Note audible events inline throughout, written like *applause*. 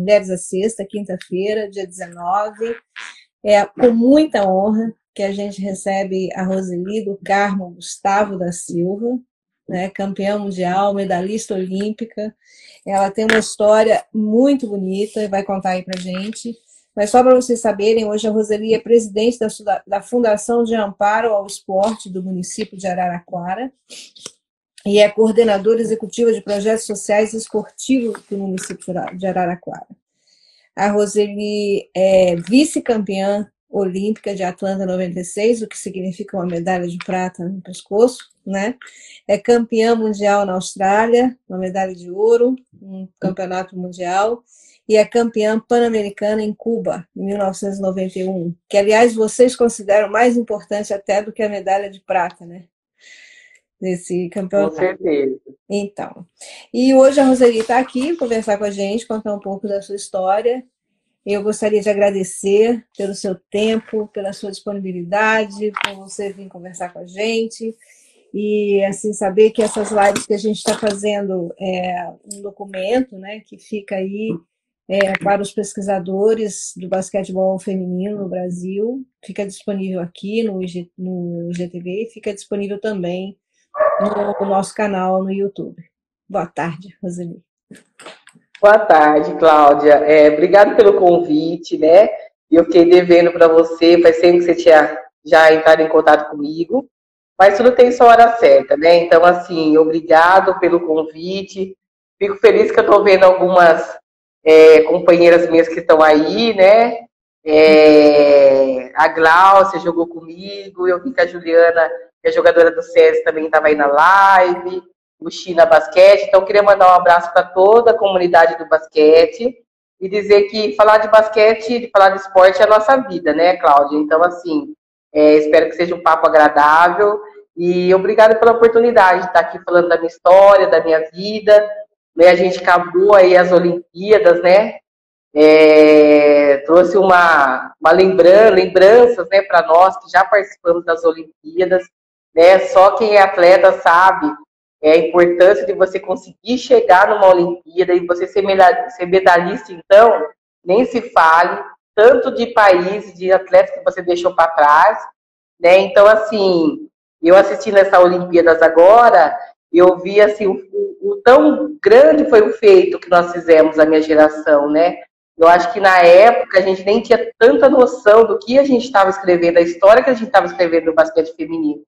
Mulheres à Sexta, quinta-feira, dia 19. É com muita honra que a gente recebe a Roseli do Carmo Gustavo da Silva, né, campeã mundial, medalhista olímpica. Ela tem uma história muito bonita e vai contar aí para gente. Mas só para vocês saberem, hoje a Roseli é presidente da, da Fundação de Amparo ao Esporte do município de Araraquara e é coordenadora executiva de projetos sociais e esportivos do município de Araraquara. A Roseli é vice-campeã olímpica de Atlanta 96, o que significa uma medalha de prata no pescoço, né? É campeã mundial na Austrália, uma medalha de ouro, um campeonato mundial, e é campeã pan-americana em Cuba, em 1991, que, aliás, vocês consideram mais importante até do que a medalha de prata, né? Nesse campeonato. Com certeza. Então. E hoje a Roseli está aqui conversar com a gente, contar um pouco da sua história. Eu gostaria de agradecer pelo seu tempo, pela sua disponibilidade, por você vir conversar com a gente e assim saber que essas lives que a gente está fazendo é um documento, né, que fica aí é, para os pesquisadores do basquetebol feminino no Brasil. Fica disponível aqui no, IG, no IGTV e fica disponível também no, nosso canal no YouTube. Boa tarde, Roseli. Boa tarde, Cláudia. É, obrigado pelo convite, né? Eu fiquei devendo para você, faz tempo que você tinha já entrado em contato comigo, mas tudo tem sua hora certa, né? Então, assim, obrigado pelo convite. Fico feliz que eu estou vendo algumas é, companheiras minhas que estão aí, né? É, a Glaucia jogou comigo, eu vi que a Juliana, que é jogadora do SES, também estava aí na live, o China Basquete. Então, queria mandar um abraço para toda a comunidade do basquete e dizer que falar de basquete, falar de esporte é a nossa vida, né, Cláudia? Então, assim, é, espero que seja um papo agradável e obrigada pela oportunidade de estar aqui falando da minha história, da minha vida né, a gente acabou aí as Olimpíadas, né? É, trouxe uma, uma lembrança, lembranças né, para nós que já participamos das Olimpíadas. Né? Só quem é atleta sabe é, a importância de você conseguir chegar numa Olimpíada e você ser, medalhista, então, nem se fale, tanto de países, de atletas que você deixou para trás. Né? Então, assim, eu assisti nessa Olimpíadas agora, eu vi assim, o, o, tão grande foi o feito que nós fizemos, a minha geração, né? Eu acho que na época a gente nem tinha tanta noção do que a gente estava escrevendo, a história que a gente estava escrevendo no basquete feminino.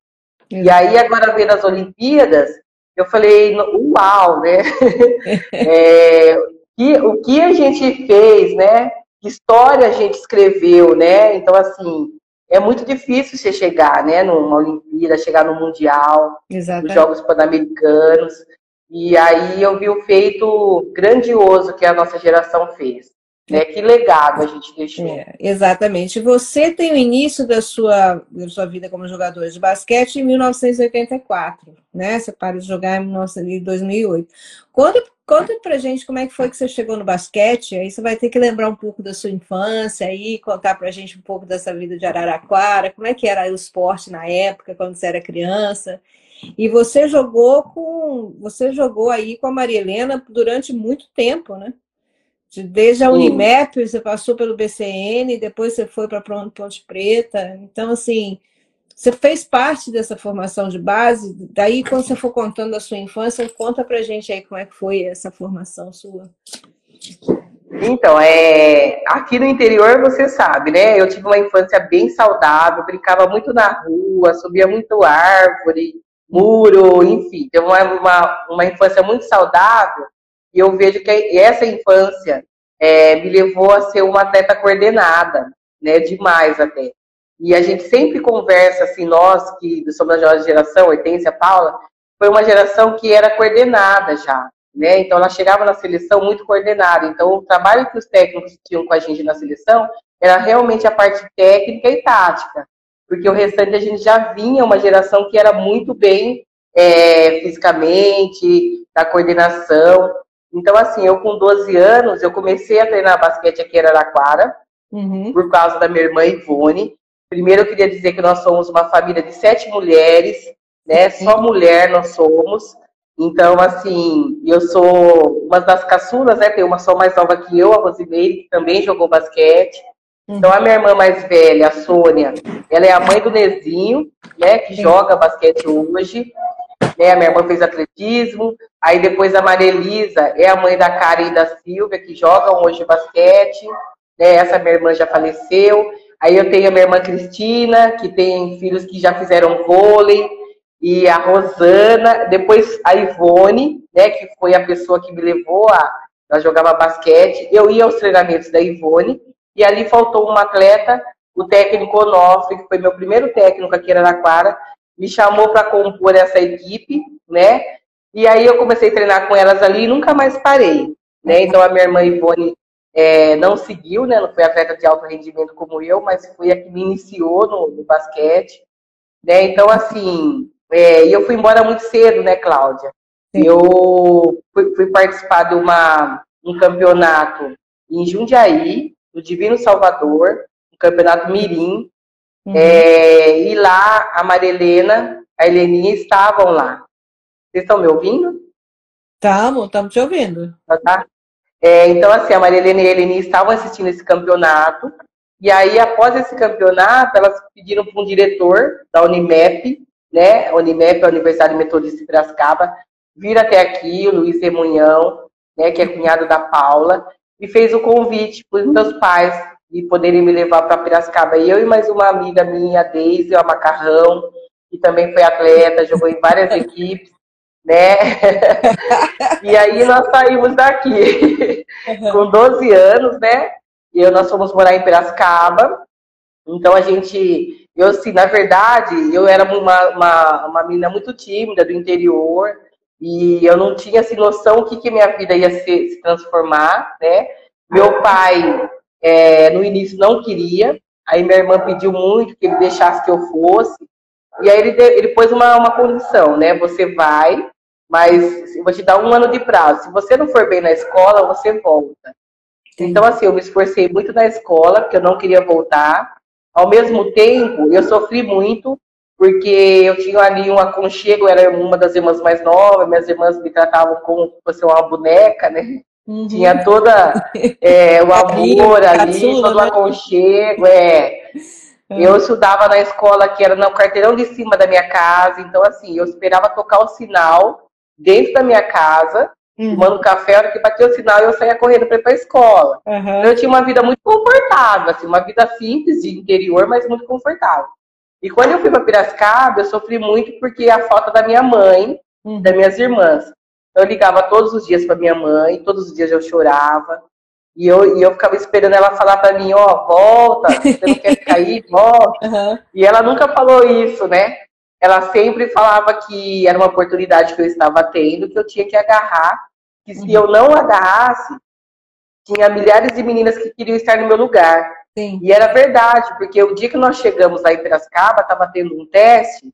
E aí, agora vendo as Olimpíadas, eu falei, uau, né? *laughs* é, que, o que a gente fez, né? Que história a gente escreveu, né? Então, assim, é muito difícil você chegar, né, numa Olimpíada, chegar no Mundial, Exatamente. nos Jogos Pan-Americanos. E aí eu vi o feito grandioso que a nossa geração fez. Né? Que legado a gente deixou. É, exatamente. Você tem o início da sua, da sua vida como jogador de basquete em 1984, né? Você para de jogar em 2008. Conta, conta pra gente como é que foi que você chegou no basquete. Aí você vai ter que lembrar um pouco da sua infância aí, contar pra gente um pouco dessa vida de Araraquara, como é que era o esporte na época, quando você era criança. E você jogou com. Você jogou aí com a Maria Helena durante muito tempo, né? Desde a Unimep, você passou pelo BCN, depois você foi para Ponte Preta. Então, assim, você fez parte dessa formação de base. Daí, quando você for contando a sua infância, conta pra gente aí como é que foi essa formação sua. Então, é, aqui no interior você sabe, né? Eu tive uma infância bem saudável, brincava muito na rua, subia muito árvore, muro, enfim, teve uma, uma, uma infância muito saudável e eu vejo que essa infância é, me levou a ser uma atleta coordenada, né? Demais até. E a gente sempre conversa, assim, nós que somos da nova geração, Hortência, Paula, foi uma geração que era coordenada já, né? Então ela chegava na seleção muito coordenada. Então o trabalho que os técnicos tinham com a gente na seleção era realmente a parte técnica e tática, porque o restante a gente já vinha uma geração que era muito bem é, fisicamente, da coordenação. Então, assim, eu com 12 anos, eu comecei a treinar basquete aqui em Araraquara, uhum. por causa da minha irmã Ivone. Primeiro, eu queria dizer que nós somos uma família de sete mulheres, né? Só mulher nós somos. Então, assim, eu sou uma das caçulas, né? Tem uma só mais nova que eu, a Rosimeire, que também jogou basquete. Então, a minha irmã mais velha, a Sônia, ela é a mãe do Nezinho, né? Que joga basquete hoje. Né, a minha irmã fez atletismo. Aí depois a Maria Elisa é a mãe da Karen e da Silvia, que jogam hoje basquete. Né, essa minha irmã já faleceu. Aí eu tenho a minha irmã Cristina, que tem filhos que já fizeram vôlei, e a Rosana, depois a Ivone, né, que foi a pessoa que me levou a, ela jogava basquete. Eu ia aos treinamentos da Ivone, e ali faltou um atleta, o técnico Onofre, que foi meu primeiro técnico aqui em Araraquara, me chamou para compor essa equipe, né? E aí eu comecei a treinar com elas ali e nunca mais parei, né? Então a minha irmã Ivone é, não seguiu, né? Não foi atleta de alto rendimento como eu, mas foi a que me iniciou no, no basquete, né? Então assim, é, eu fui embora muito cedo, né, Cláudia? Sim. Eu fui, fui, participar de uma, um campeonato em Jundiaí, no Divino Salvador, um campeonato Mirim, uhum. é, e lá a Marilena, a Heleninha estavam lá. Vocês estão me ouvindo? Estamos, estamos te ouvindo. Tá, tá? É, então, assim, a Marilena e a Heleninha estavam assistindo esse campeonato, e aí, após esse campeonato, elas pediram para um diretor da Unimep, né, Unimep, a Universidade Metodista de Piracicaba, vir até aqui, o Luiz Remunhão, né, que é cunhado da Paula, e fez o convite para os meus pais de poderem me levar para Piracicaba. E eu e mais uma amiga minha, a Deise, a Macarrão, que também foi atleta, jogou em várias *laughs* equipes, né? *laughs* e aí nós saímos daqui com 12 anos, né? E eu, nós fomos morar em Piracicaba. Então a gente, eu assim, na verdade, eu era uma, uma, uma menina muito tímida do interior, e eu não tinha assim, noção o que, que minha vida ia se, se transformar, né? Meu pai, é, no início, não queria, aí minha irmã pediu muito que ele deixasse que eu fosse, e aí ele, ele pôs uma, uma condição, né? Você vai, mas eu vou te dar um ano de prazo. Se você não for bem na escola, você volta. Sim. Então, assim, eu me esforcei muito na escola, porque eu não queria voltar. Ao mesmo tempo, eu sofri muito porque eu tinha ali um aconchego, era uma das irmãs mais novas, minhas irmãs me tratavam como se fosse uma boneca, né? Uhum. Tinha toda *laughs* é, o amor ali, todo o né? aconchego, é. Uhum. Eu estudava na escola que era no quarteirão de cima da minha casa, então assim, eu esperava tocar o sinal dentro da minha casa, uhum. tomando café, a hora que batia o sinal eu saía correndo para ir para a escola. Uhum. Então, eu tinha uma vida muito confortável, assim, uma vida simples de interior, mas muito confortável. E quando eu fui para Piracicaba, eu sofri muito porque a falta da minha mãe, uhum. das minhas irmãs. Eu ligava todos os dias para minha mãe, todos os dias eu chorava. E eu, e eu ficava esperando ela falar para mim, ó, oh, volta, você não quer ficar aí, volta. *laughs* Uhum. E ela nunca falou isso, né? Ela sempre falava que era uma oportunidade que eu estava tendo, que eu tinha que agarrar, que se uhum. eu não agarrasse, tinha milhares de meninas que queriam estar no meu lugar. Sim. E era verdade, porque o dia que nós chegamos lá em Piracicaba, estava tendo um teste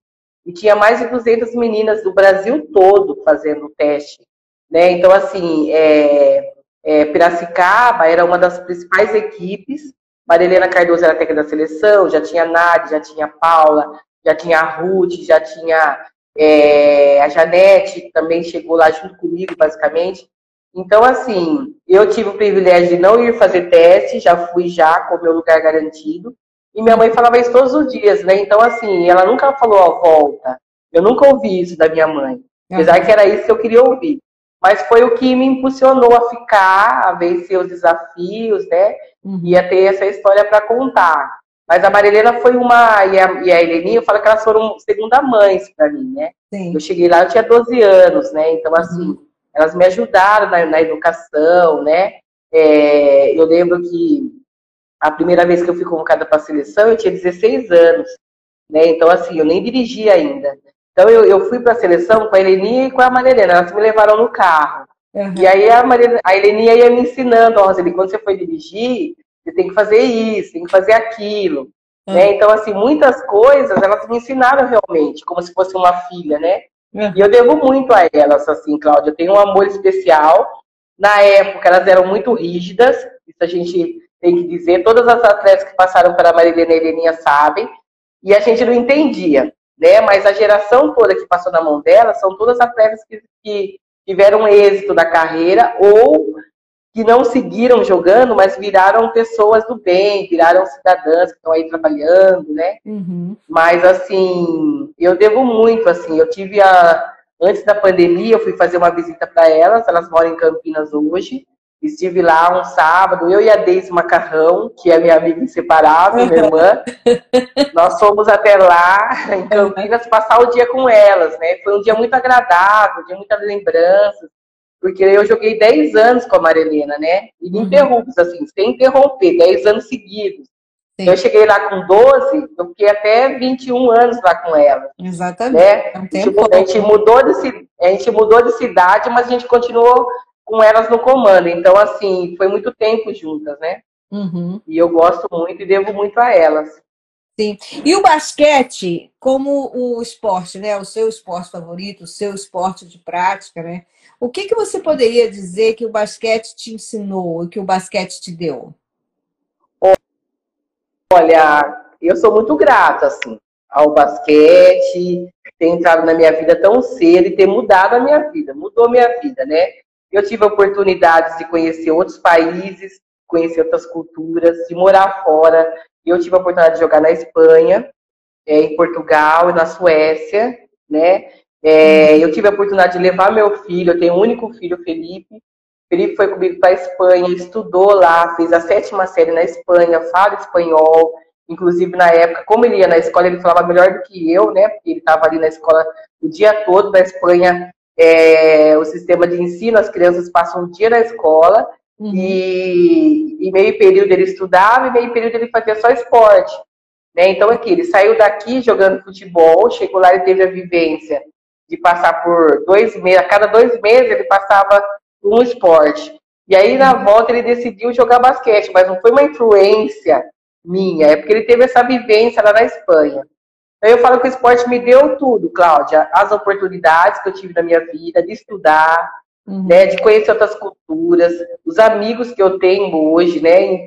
e tinha mais de 200 meninas do Brasil todo fazendo o teste. Né? Então, assim, é, é, Piracicaba era uma das principais equipes. Marilena Cardoso era técnica da seleção, já tinha Nádia, já tinha Paula, já tinha a Ruth, já tinha é, a Janete, também chegou lá junto comigo, basicamente. Então, assim, eu tive o privilégio de não ir fazer teste, já fui já com o meu lugar garantido. E minha mãe falava isso todos os dias, né? Então, assim, ela nunca falou a volta. Eu nunca ouvi isso da minha mãe. Apesar que era isso que eu queria ouvir. Mas foi o que me impulsionou a ficar, a vencer os desafios, né? Uhum. E a ter essa história para contar. Mas a Marilena foi uma. E a, e a Heleninha, eu falo que elas foram segunda mães para mim, né? Sim. Eu cheguei lá, eu tinha 12 anos, né? Então, assim. Uhum elas me ajudaram na, na educação, né? É, eu lembro que a primeira vez que eu fui convocada para a seleção, eu tinha 16 anos, né? Então, assim, eu nem dirigia ainda. Então, eu, eu fui para a seleção com a Heleninha e com a Marilena, elas me levaram no carro. Uhum. E aí a, Marilena, a Heleninha ia me ensinando, ó, Roseli, quando você for dirigir, você tem que fazer isso, tem que fazer aquilo. Uhum. Né? Então, assim, muitas coisas elas me ensinaram realmente, como se fosse uma filha, né? É. E eu devo muito a elas, assim, Cláudia. Eu tenho um amor especial. Na época, elas eram muito rígidas, isso a gente tem que dizer. Todas as atletas que passaram pela Marilena e Heleninha sabem. E a gente não entendia. né? Mas a geração toda que passou na mão dela são todas atletas que, que tiveram êxito na carreira ou que não seguiram jogando, mas viraram pessoas do bem, viraram cidadãs que estão aí trabalhando, né? Uhum. Mas assim, eu devo muito, assim, eu tive a antes da pandemia, eu fui fazer uma visita para elas, elas moram em Campinas hoje. Estive lá um sábado, eu e a Deise Macarrão, que é minha amiga inseparável, minha irmã. *laughs* Nós fomos até lá, em Campinas, passar o dia com elas, né? Foi um dia muito agradável, um dia muitas lembranças porque eu joguei 10 anos com a Marilena, né? Ininterruptos, uhum. assim, sem interromper, 10 anos seguidos. Sim. Eu cheguei lá com 12, eu fiquei até 21 anos lá com ela. Exatamente. Né? É um a, gente mudou de, a gente mudou de cidade, mas a gente continuou com elas no comando. Então, assim, foi muito tempo juntas, né? Uhum. E eu gosto muito e devo muito a elas. Sim. E o basquete, como o esporte, né? O seu esporte favorito, o seu esporte de prática, né? O que, que você poderia dizer que o basquete te ensinou e que o basquete te deu? Olha, eu sou muito grata, assim, ao basquete, ter entrado na minha vida tão cedo e ter mudado a minha vida, mudou a minha vida, né? Eu tive oportunidades de conhecer outros países, conhecer outras culturas, de morar fora. Eu tive a oportunidade de jogar na Espanha, é, em Portugal e na Suécia, né? É, eu tive a oportunidade de levar meu filho, eu tenho um único filho, Felipe. Felipe foi comigo para a Espanha, estudou lá, fez a sétima série na Espanha, fala espanhol. Inclusive, na época, como ele ia na escola, ele falava melhor do que eu, né? Porque ele estava ali na escola o dia todo. Na Espanha, é, o sistema de ensino, as crianças passam o dia na escola uhum. e, e meio período ele estudava e meio período ele fazia só esporte. Né? Então, aqui, ele saiu daqui jogando futebol, chegou lá e teve a vivência de passar por dois meses, a cada dois meses ele passava um esporte. E aí na volta ele decidiu jogar basquete, mas não foi uma influência minha, é porque ele teve essa vivência lá na Espanha. Então eu falo que o esporte me deu tudo, Cláudia, as oportunidades que eu tive na minha vida de estudar, uhum. né, de conhecer outras culturas, os amigos que eu tenho hoje, né,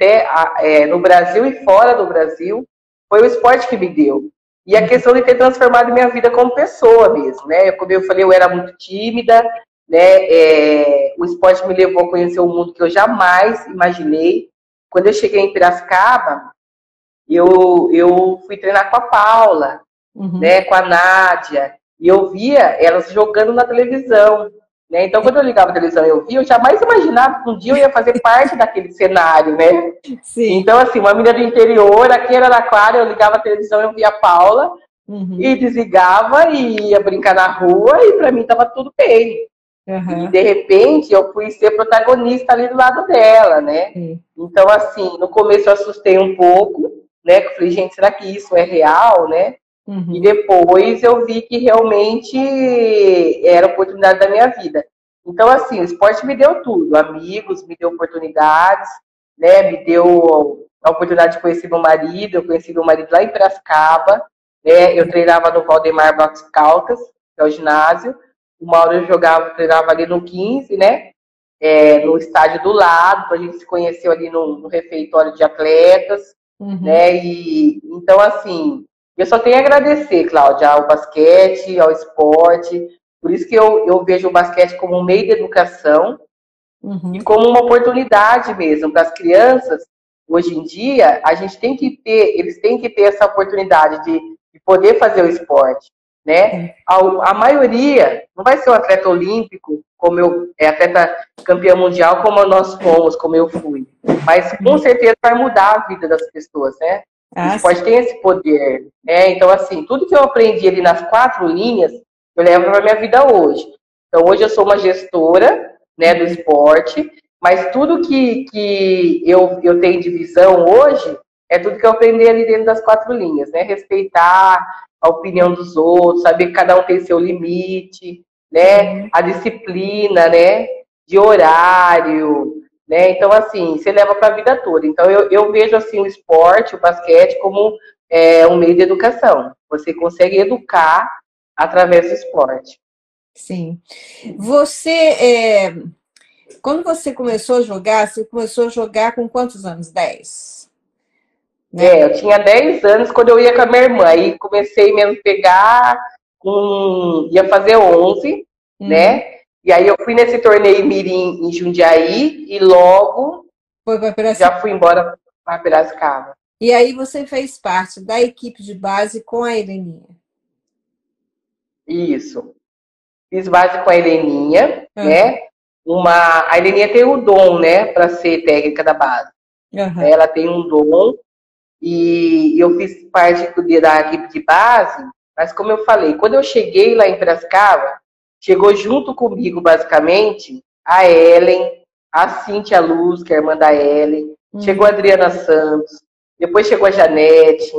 é, no Brasil e fora do Brasil, foi o esporte que me deu. E a questão de ter transformado minha vida como pessoa mesmo, né? Como eu falei, eu era muito tímida, né? É, o esporte me levou a conhecer um mundo que eu jamais imaginei. Quando eu cheguei em Piracicaba, eu, eu fui treinar com a Paula, uhum. né? Com a Nádia, e eu via elas jogando na televisão. Né? Então, quando eu ligava a televisão e eu via, eu jamais imaginava que um dia eu ia fazer *laughs* parte daquele cenário, né? Sim. Então, assim, uma menina do interior, aqui era Clara, eu ligava a televisão, eu via a Paula, uhum. e desligava e ia brincar na rua, e para mim tava tudo bem. Uhum. E de repente eu fui ser protagonista ali do lado dela, né? Sim. Então, assim, no começo eu assustei um pouco, né? Eu falei, gente, será que isso é real, né? Uhum. E depois eu vi que realmente era a oportunidade da minha vida. Então, assim, o esporte me deu tudo, amigos, me deu oportunidades, né? Me deu a oportunidade de conhecer meu marido, eu conheci meu marido lá em Piracicaba, né? Eu treinava no Valdemar Box Calcas, que é o ginásio. Hora eu jogava, treinava ali no 15, né? É, no estádio do lado, a gente se conheceu ali no, no refeitório de atletas, uhum. né? E então assim, eu só tenho a agradecer, Cláudia, ao basquete, ao esporte. Por isso que eu, eu vejo o basquete como um meio de educação uhum. e como uma oportunidade mesmo para as crianças. Hoje em dia, a gente tem que ter, eles têm que ter essa oportunidade de, de poder fazer o esporte. Né? A, a, maioria não vai ser um atleta olímpico, como eu, é atleta campeão mundial, como nós fomos, como eu fui. Mas com certeza vai mudar a vida das pessoas, né? Ah, o esporte tem esse poder, né? Então, assim, tudo que eu aprendi ali nas quatro linhas, eu levo para minha vida hoje. Então, hoje eu sou uma gestora, né, do esporte, mas tudo que, que eu, eu tenho de visão hoje é tudo que eu aprendi ali dentro das quatro linhas, né? Respeitar a opinião dos outros, saber que cada um tem seu limite, né? A disciplina, né? De horário, né? Então, assim, você leva para a vida toda. Então, eu, eu vejo assim o esporte, o basquete, como é, um meio de educação. Você consegue educar através do esporte. Sim. Você, é... quando você começou a jogar, você começou a jogar com quantos anos? Dez? Né? É, eu tinha 10 anos quando eu ia com a minha irmã. Aí comecei mesmo a pegar, com, ia fazer 11, uhum. né? E aí eu fui nesse torneio Mirim em Jundiaí e logo já fui embora para Piracicaba. E aí você fez parte da equipe de base com a Heleninha. Isso. Fiz base com a Heleninha, uhum. né? Uma, a Heleninha tem o dom, né, para ser técnica da base. Uhum. Ela tem um dom e eu fiz parte da equipe de base, mas como eu falei, quando eu cheguei lá em Piracicaba, chegou junto comigo, basicamente, a Ellen, a Cintia Luz, que é a irmã da Ellen, uhum. chegou a Adriana Santos, depois chegou a Janete.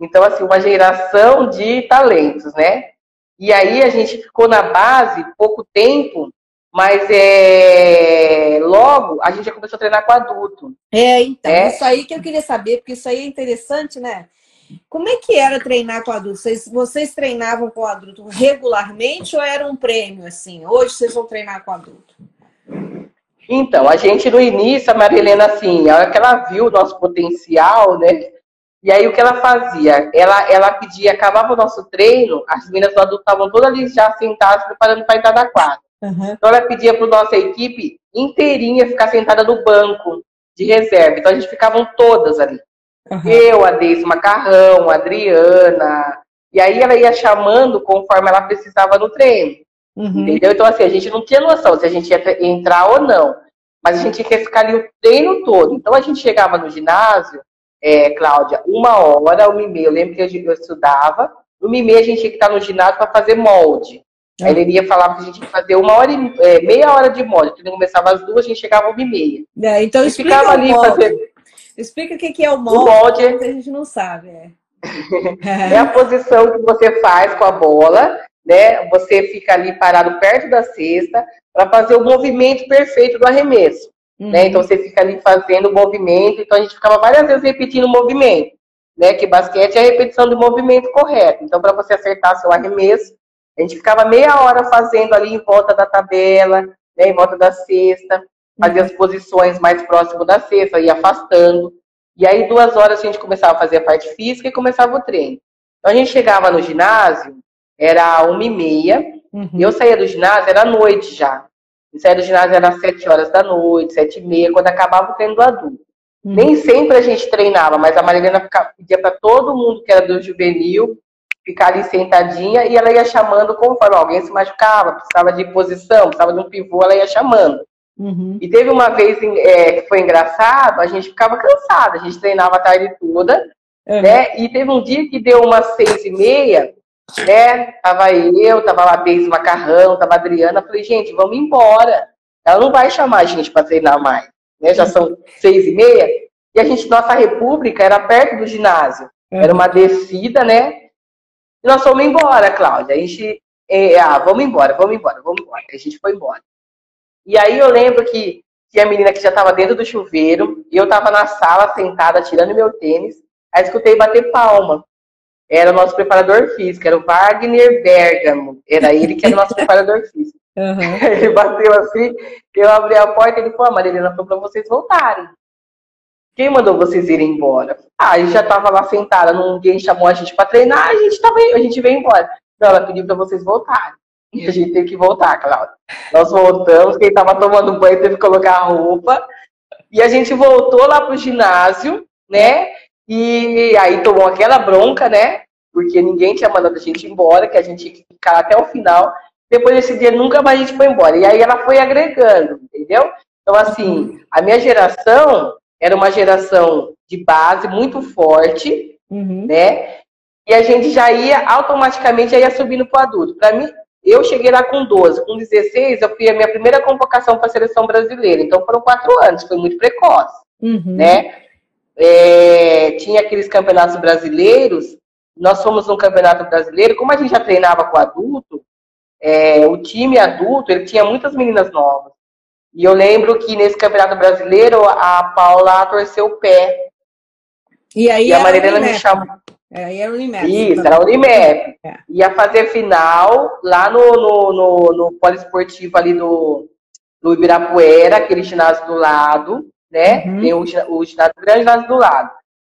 Então, assim, uma geração de talentos, né? E aí a gente ficou na base pouco tempo, mas é, logo a gente já começou a treinar com adulto. É, então, é. isso aí que eu queria saber, porque isso aí é interessante, né? Como é que era treinar com adulto? Vocês, vocês treinavam com adulto regularmente ou era um prêmio assim? Hoje vocês vão treinar com adulto? Então, a gente no início, a Marilena, assim, a hora que ela viu o nosso potencial, né? E aí o que ela fazia? Ela, ela pedia, acabava o nosso treino, as meninas do adulto estavam todas ali já sentadas, preparando para entrar na quadra. Uhum. Então ela pedia para nossa equipe inteirinha ficar sentada no banco de reserva. Então a gente ficavam todas ali. Uhum. Eu, a Deise Macarrão, a Adriana. E aí ela ia chamando conforme ela precisava no treino. Uhum. Entendeu? Então, assim, a gente não tinha noção se a gente ia entrar ou não. Mas a gente ia ficar ali o treino todo. Então a gente chegava no ginásio, é, Cláudia, uma hora, uma e meia. Eu lembro que eu estudava, uma e meia a gente tinha que estar no ginásio para fazer molde. Aí ele ia falar que a gente que fazer uma hora e, é, meia hora de molde. Quando começava às duas, a gente chegava uma e meia. É, então e ficava ali fazer. Explica o que é o molde, o molde a gente não sabe. É. *laughs* é a posição que você faz com a bola, né? Você fica ali parado perto da cesta para fazer o movimento perfeito do arremesso. Né? Uhum. Né? Então você fica ali fazendo o movimento, então a gente ficava várias vezes repetindo o movimento, né? Que basquete é a repetição do movimento correto. Então, para você acertar seu arremesso, a gente ficava meia hora fazendo ali em volta da tabela, né? em volta da cesta, fazia as posições mais próximo da cesta, ia afastando. E aí, duas horas a gente começava a fazer a parte física e começava o treino. Então a gente chegava no ginásio, era uma e meia, uhum. eu saía do ginásio, era noite já. Eu saía do ginásio era às sete horas da noite, sete e meia, quando acabava o treino do adulto. Uhum. Nem sempre a gente treinava, mas a Marilena pedia para todo mundo que era do juvenil ficar ali sentadinha e ela ia chamando conforme alguém se machucava, precisava de posição, precisava de um pivô, ela ia chamando. Uhum. E teve uma vez é, que foi engraçado, a gente ficava cansada, a gente treinava a tarde toda, uhum. né? E teve um dia que deu umas seis e meia, né? Tava eu, tava lá Deise Macarrão, tava a Adriana. Falei, gente, vamos embora. Ela não vai chamar a gente para treinar mais. Né? Já são seis e meia. E a gente, nossa república era perto do ginásio. Era uma descida, né? E nós fomos embora, Cláudia. A gente, é, ah, vamos embora, vamos embora, vamos embora. A gente foi embora. E aí eu lembro que tinha a menina que já estava dentro do chuveiro, e eu estava na sala sentada, tirando meu tênis. Aí escutei bater palma era o nosso preparador físico, era o Wagner Bergamo. Era ele que era o nosso preparador físico. *laughs* Uhum. Ele bateu assim, eu abri a porta e ele falou, a Marilena falou para vocês voltarem. Quem mandou vocês irem embora? Ah, a gente já estava lá sentada, ninguém chamou a gente para treinar, a gente, tava, a gente veio embora. Então ela pediu para vocês voltarem. E a gente teve que voltar, Cláudia. Nós voltamos, quem estava tomando banho teve que colocar a roupa. E a gente voltou lá pro ginásio, né? E aí tomou aquela bronca, né? Porque ninguém tinha mandado a gente embora, que a gente tinha que ficar até o final. Depois desse dia, nunca mais a gente foi embora. E aí ela foi agregando, entendeu? Então, assim, a minha geração era uma geração de base muito forte, uhum. né? E a gente já ia, automaticamente, já ia subindo para o adulto. Para mim, eu cheguei lá com 12. Com 16, eu fui a minha primeira convocação para a seleção brasileira. Então, foram quatro anos, foi muito precoce, uhum. né? é, tinha aqueles campeonatos brasileiros, nós fomos num campeonato brasileiro, como a gente já treinava com adulto, é, o time adulto, ele tinha muitas meninas novas. E eu lembro que nesse campeonato brasileiro, a Paula torceu o pé. E aí e a Marilena me chamou. É, aí era o Unimap. Isso, era o Unimap. É. Ia fazer final lá no, no, no, no poliesportivo ali do, do Ibirapuera, aquele ginásio do lado né? Uhum. Tem o, o ginásio grande ginásio do lado.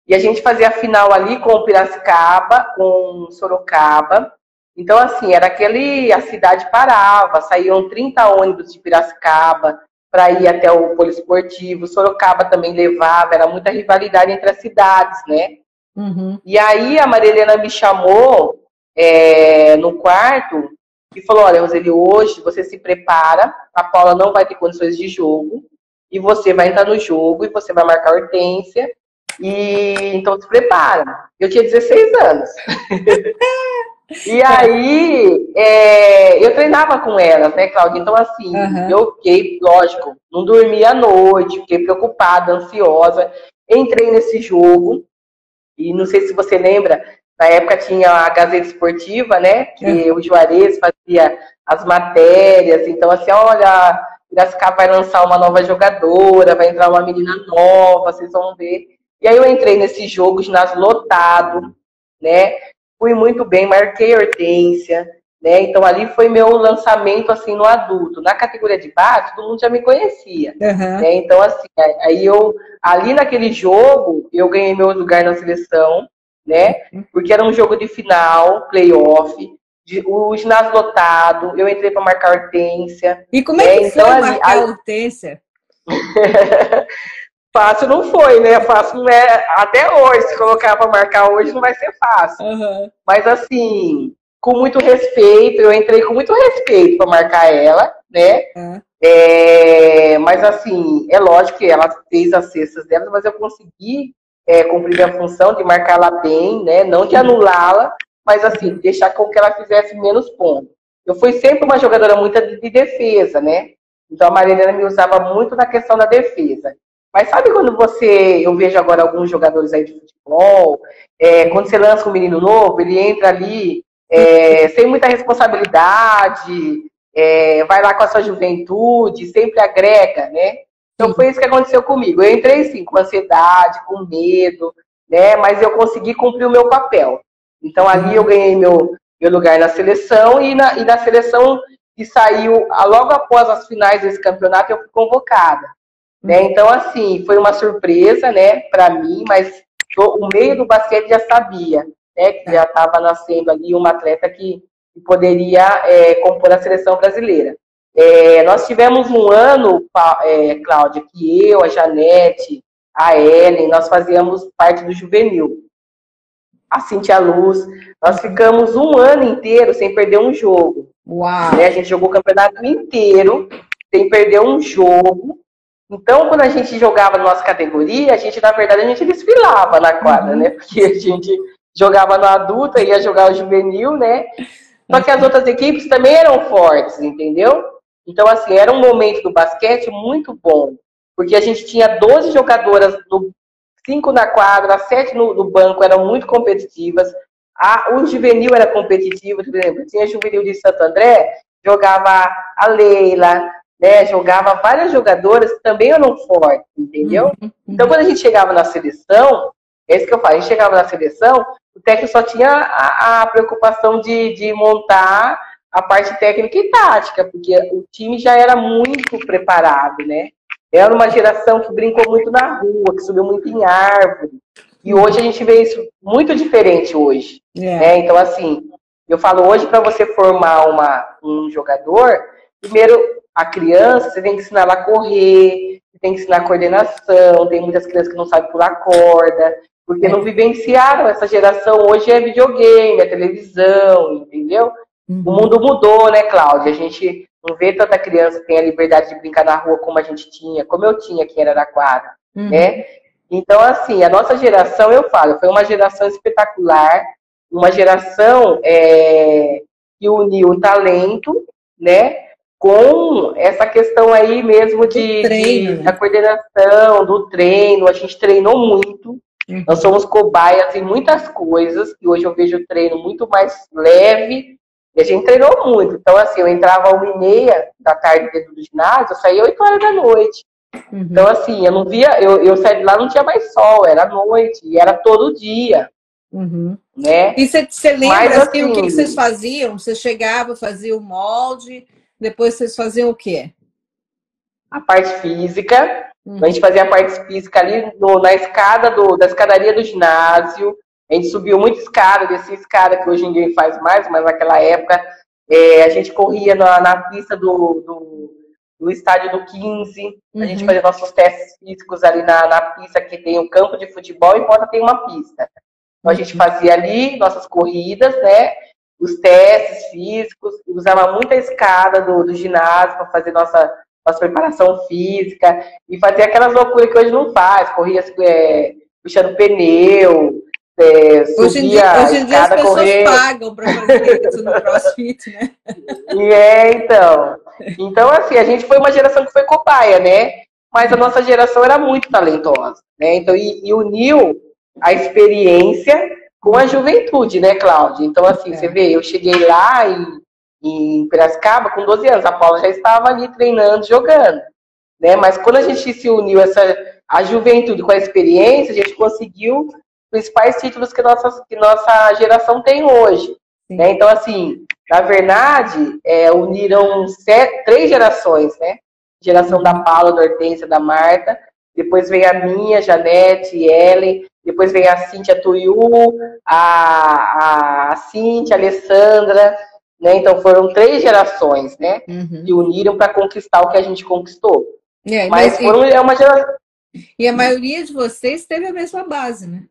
E a gente fazia a final ali com Piracicaba, com Sorocaba. Então, assim, era aquele. A cidade parava, saíam 30 ônibus de Piracicaba para ir até o poliesportivo. Sorocaba também levava, era muita rivalidade entre as cidades, né? Uhum. E aí a Marilena me chamou é, no quarto e falou: Olha, Roseli, hoje você se prepara, a Paula não vai ter condições de jogo, e você vai entrar no jogo e você vai marcar a Hortência. E então se prepara. Eu tinha 16 anos. *laughs* e aí é, eu treinava com elas, né, Cláudia? Então, assim, uhum. eu fiquei, lógico, não dormia à noite, fiquei preocupada, ansiosa. Entrei nesse jogo, e não sei se você lembra, na época tinha a Gazeta Esportiva, né? Que é. o Juarez fazia as matérias. Então, assim, olha, Piracicaba vai lançar uma nova jogadora, vai entrar uma menina nova, vocês vão ver. E aí eu entrei nesse jogo, ginásio lotado, né? Fui muito bem, marquei Hortência, né? Então ali foi meu lançamento assim no adulto. Na categoria de base, todo mundo já me conhecia. Uhum. Né? Então, assim, aí eu ali naquele jogo eu ganhei meu lugar na seleção, né? Porque era um jogo de final, playoff, de, o ginásio lotado, eu entrei para marcar hortência. E como é que né? foi então, marcar ali, hortência? *laughs* fácil não foi, né? Fácil não é até hoje. Se colocar para marcar hoje, não vai ser fácil. Uhum. Mas assim, com muito respeito, eu entrei com muito respeito para marcar ela, né? Uhum. É, mas assim, é lógico que ela fez as cestas dela, mas eu consegui é, cumprir a função de marcá-la bem, né? Não de anulá-la, mas assim, deixar com que ela fizesse menos pontos. Eu fui sempre uma jogadora muito de defesa, né? Então a Marilena me usava muito na questão da defesa. Mas sabe quando você, eu vejo agora alguns jogadores aí de futebol, é, quando você lança um menino novo, ele entra ali é, sem muita responsabilidade, é, vai lá com a sua juventude, sempre agrega, né? Então foi isso que aconteceu comigo. Eu entrei sim com ansiedade, com medo, né? Mas eu consegui cumprir o meu papel. Então ali eu ganhei meu, meu lugar na seleção e na, e na seleção que saiu logo após as finais desse campeonato eu fui convocada. Né? Então assim foi uma surpresa, né, para mim, mas o meio do basquete já sabia, né, que já estava nascendo ali uma atleta que, que poderia é, compor a seleção brasileira. É, nós tivemos um ano, é, Cláudia, que eu, a Janete, a Ellen, nós fazíamos parte do juvenil. A Cintia Luz, nós ficamos um ano inteiro sem perder um jogo. Uau! Né? A gente jogou o campeonato inteiro sem perder um jogo. Então, quando a gente jogava na nossa categoria, a gente, na verdade, a gente desfilava na quadra, uhum. né? Porque a gente jogava no adulta, ia jogar o juvenil, né? Só que as outras equipes também eram fortes, entendeu? Então, assim, era um momento do basquete muito bom, porque a gente tinha 12 jogadoras, no, 5 na quadra, 7 no, no banco, eram muito competitivas. A, o juvenil era competitivo, por exemplo, tinha juvenil de Santo André, jogava a Leila, né, jogava várias jogadoras que também eram fortes, entendeu? Uhum, uhum. Então, quando a gente chegava na seleção, é isso que eu falo, a gente chegava na seleção, o técnico só tinha a, a preocupação de, de montar a parte técnica e tática, porque o time já era muito preparado, né? Era uma geração que brincou muito na rua, que subiu muito em árvore. E hoje a gente vê isso muito diferente hoje. É. Né? Então, assim, eu falo hoje para você formar uma, um jogador, primeiro a criança, você tem que ensinar ela a correr, você tem que ensinar coordenação, tem muitas crianças que não sabem pular corda, porque é. não vivenciaram essa geração. Hoje é videogame, é televisão, entendeu? Uhum. O mundo mudou, né, Cláudia? A gente não vê tanta criança que tem a liberdade de brincar na rua como a gente tinha, como eu tinha aqui em Araraquara, uhum. né? Então, assim, a nossa geração, eu falo, foi uma geração espetacular, uma geração é, que uniu o talento, né, com essa questão aí mesmo de, de né? da coordenação, do treino. A gente treinou muito. Uhum. Nós somos cobaias em muitas coisas, e hoje eu vejo o treino muito mais leve, e a gente treinou muito. Então, assim, eu entrava uma e meia da tarde dentro do ginásio, eu saía oito horas da noite. Uhum. Então, assim, eu não via, eu, eu saí de lá, não tinha mais sol, era noite, e era todo dia. Uhum. Né? E você lembra Mas, assim, o que, que vocês faziam? Você chegava, fazia o molde, depois vocês faziam o quê? A parte física, Uhum. A gente fazia a parte física ali no, na escada do, da escadaria do ginásio. A gente subiu muito escada, descia escada, que hoje ninguém faz mais, mas naquela época é, a gente corria na, na pista do, do, do, estádio do 15. Uhum. A gente uhum. fazia nossos testes físicos ali na, na pista que tem um campo de futebol e fora tem uma pista. Então a gente uhum. fazia ali nossas corridas, né? Os testes físicos, usava muita escada do, do ginásio para fazer nossa nossa preparação física e fazer aquelas loucuras que hoje não faz, corria é, puxando pneu, é, hoje em dia, hoje em dia as pessoas correr. pagam para fazer isso no CrossFit, né? E é, então. Então, assim, a gente foi uma geração que foi cobaia, né? Mas a nossa geração era muito talentosa, né? Então, e, e uniu a experiência com a juventude, né, Cláudia? Então, assim, é. você vê, eu cheguei lá em em Piracicaba com 12 anos. A Paula já estava ali treinando, jogando. Né? Mas quando a gente se uniu essa, a juventude com a experiência, a gente conseguiu os principais títulos que nossa, que nossa geração tem hoje. Né? Então, assim, na verdade, é, uniram sete, três gerações, né? Geração da Paula, da Hortência, da Marta. Depois vem a minha, Janete, Ellen. Depois vem a Cíntia Tuiu, a, a, Cíntia, a Alessandra. Né? Então foram três gerações, né? Uhum. Que uniram para conquistar o que a gente conquistou. É, mas, mas foram, é uma geração. E a maioria de vocês teve a mesma base, né?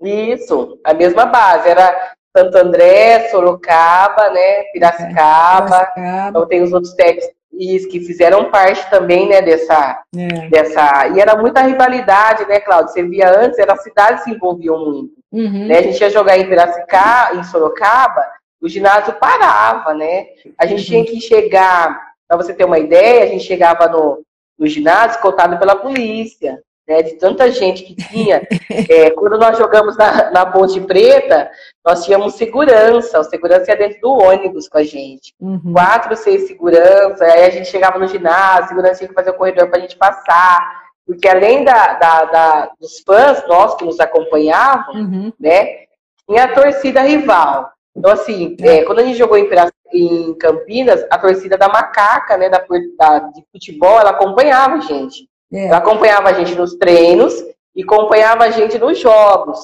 Isso, a mesma base. Era Santo André, Sorocaba, né? Piracicaba. É, Piracicaba. Então tem os outros técnicos que fizeram parte também, né, dessa, é. dessa. E era muita rivalidade, né, Cláudio? Você via antes, era, as cidades se envolviam muito. Uhum. Né? A gente ia jogar em Piracicaba, em Sorocaba, o ginásio parava, né? A gente tinha que chegar, para você ter uma ideia, a gente chegava no, no ginásio contado pela polícia, né? De tanta gente que tinha. É, quando nós jogamos na, na Ponte Preta, nós tínhamos segurança, o segurança ia dentro do ônibus com a gente. Uhum. Quatro, seis segurança, aí a gente chegava no ginásio, a segurança tinha que fazer o corredor para a gente passar. Porque além da, da, da, dos fãs nossos que nos acompanhavam, uhum. né? Tinha a torcida rival. Então, assim, é, quando a gente jogou em, em, Campinas, a torcida da Macaca, né, da, da, de futebol, ela acompanhava a gente. É. Ela acompanhava a gente nos treinos e acompanhava a gente nos jogos.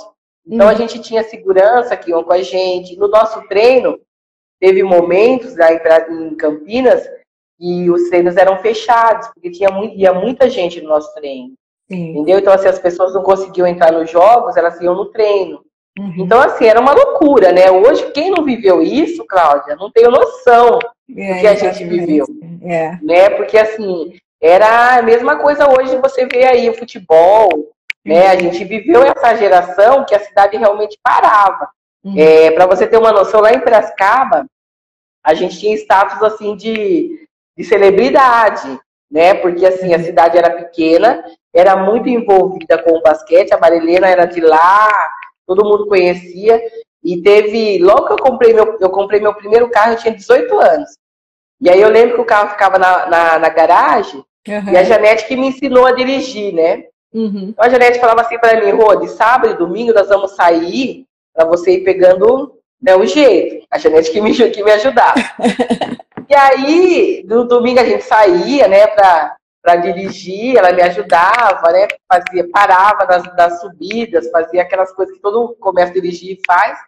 Então, hum. a gente tinha segurança que iam com a gente. No nosso treino, teve momentos lá em, em Campinas e os treinos eram fechados, porque tinha muito, ia muita gente no nosso treino. Sim. Entendeu? Então, assim, as pessoas não conseguiam entrar nos jogos, elas iam no treino. Uhum. Então, assim, era uma loucura, né? Hoje, quem não viveu isso, Cláudia, não tem noção é, do que a gente viveu. É. Né? Porque, assim, era a mesma coisa hoje você vê aí o futebol, né? A uhum. gente viveu essa geração que a cidade realmente parava. Uhum. É, Para você ter uma noção, lá em Piracicaba, a gente tinha status, assim, de, de celebridade, né? Porque, assim, a uhum. cidade era pequena, era muito envolvida com o basquete, a Marilena era de lá, todo mundo conhecia. E teve, logo que eu comprei meu, eu comprei meu primeiro carro, eu tinha 18 anos. E aí eu lembro que o carro ficava na, na, na garagem uhum. e a Janete que me ensinou a dirigir, né? Uhum. Então a Janete falava assim para mim, Rô, de sábado e domingo nós vamos sair para você ir pegando né, o jeito. A Janete que me, *laughs* que me ajudava. e aí, no domingo a gente saía, né, para para dirigir, ela me ajudava, né? Fazia, parava nas, nas, subidas, fazia aquelas coisas que todo começa a dirigir e faz.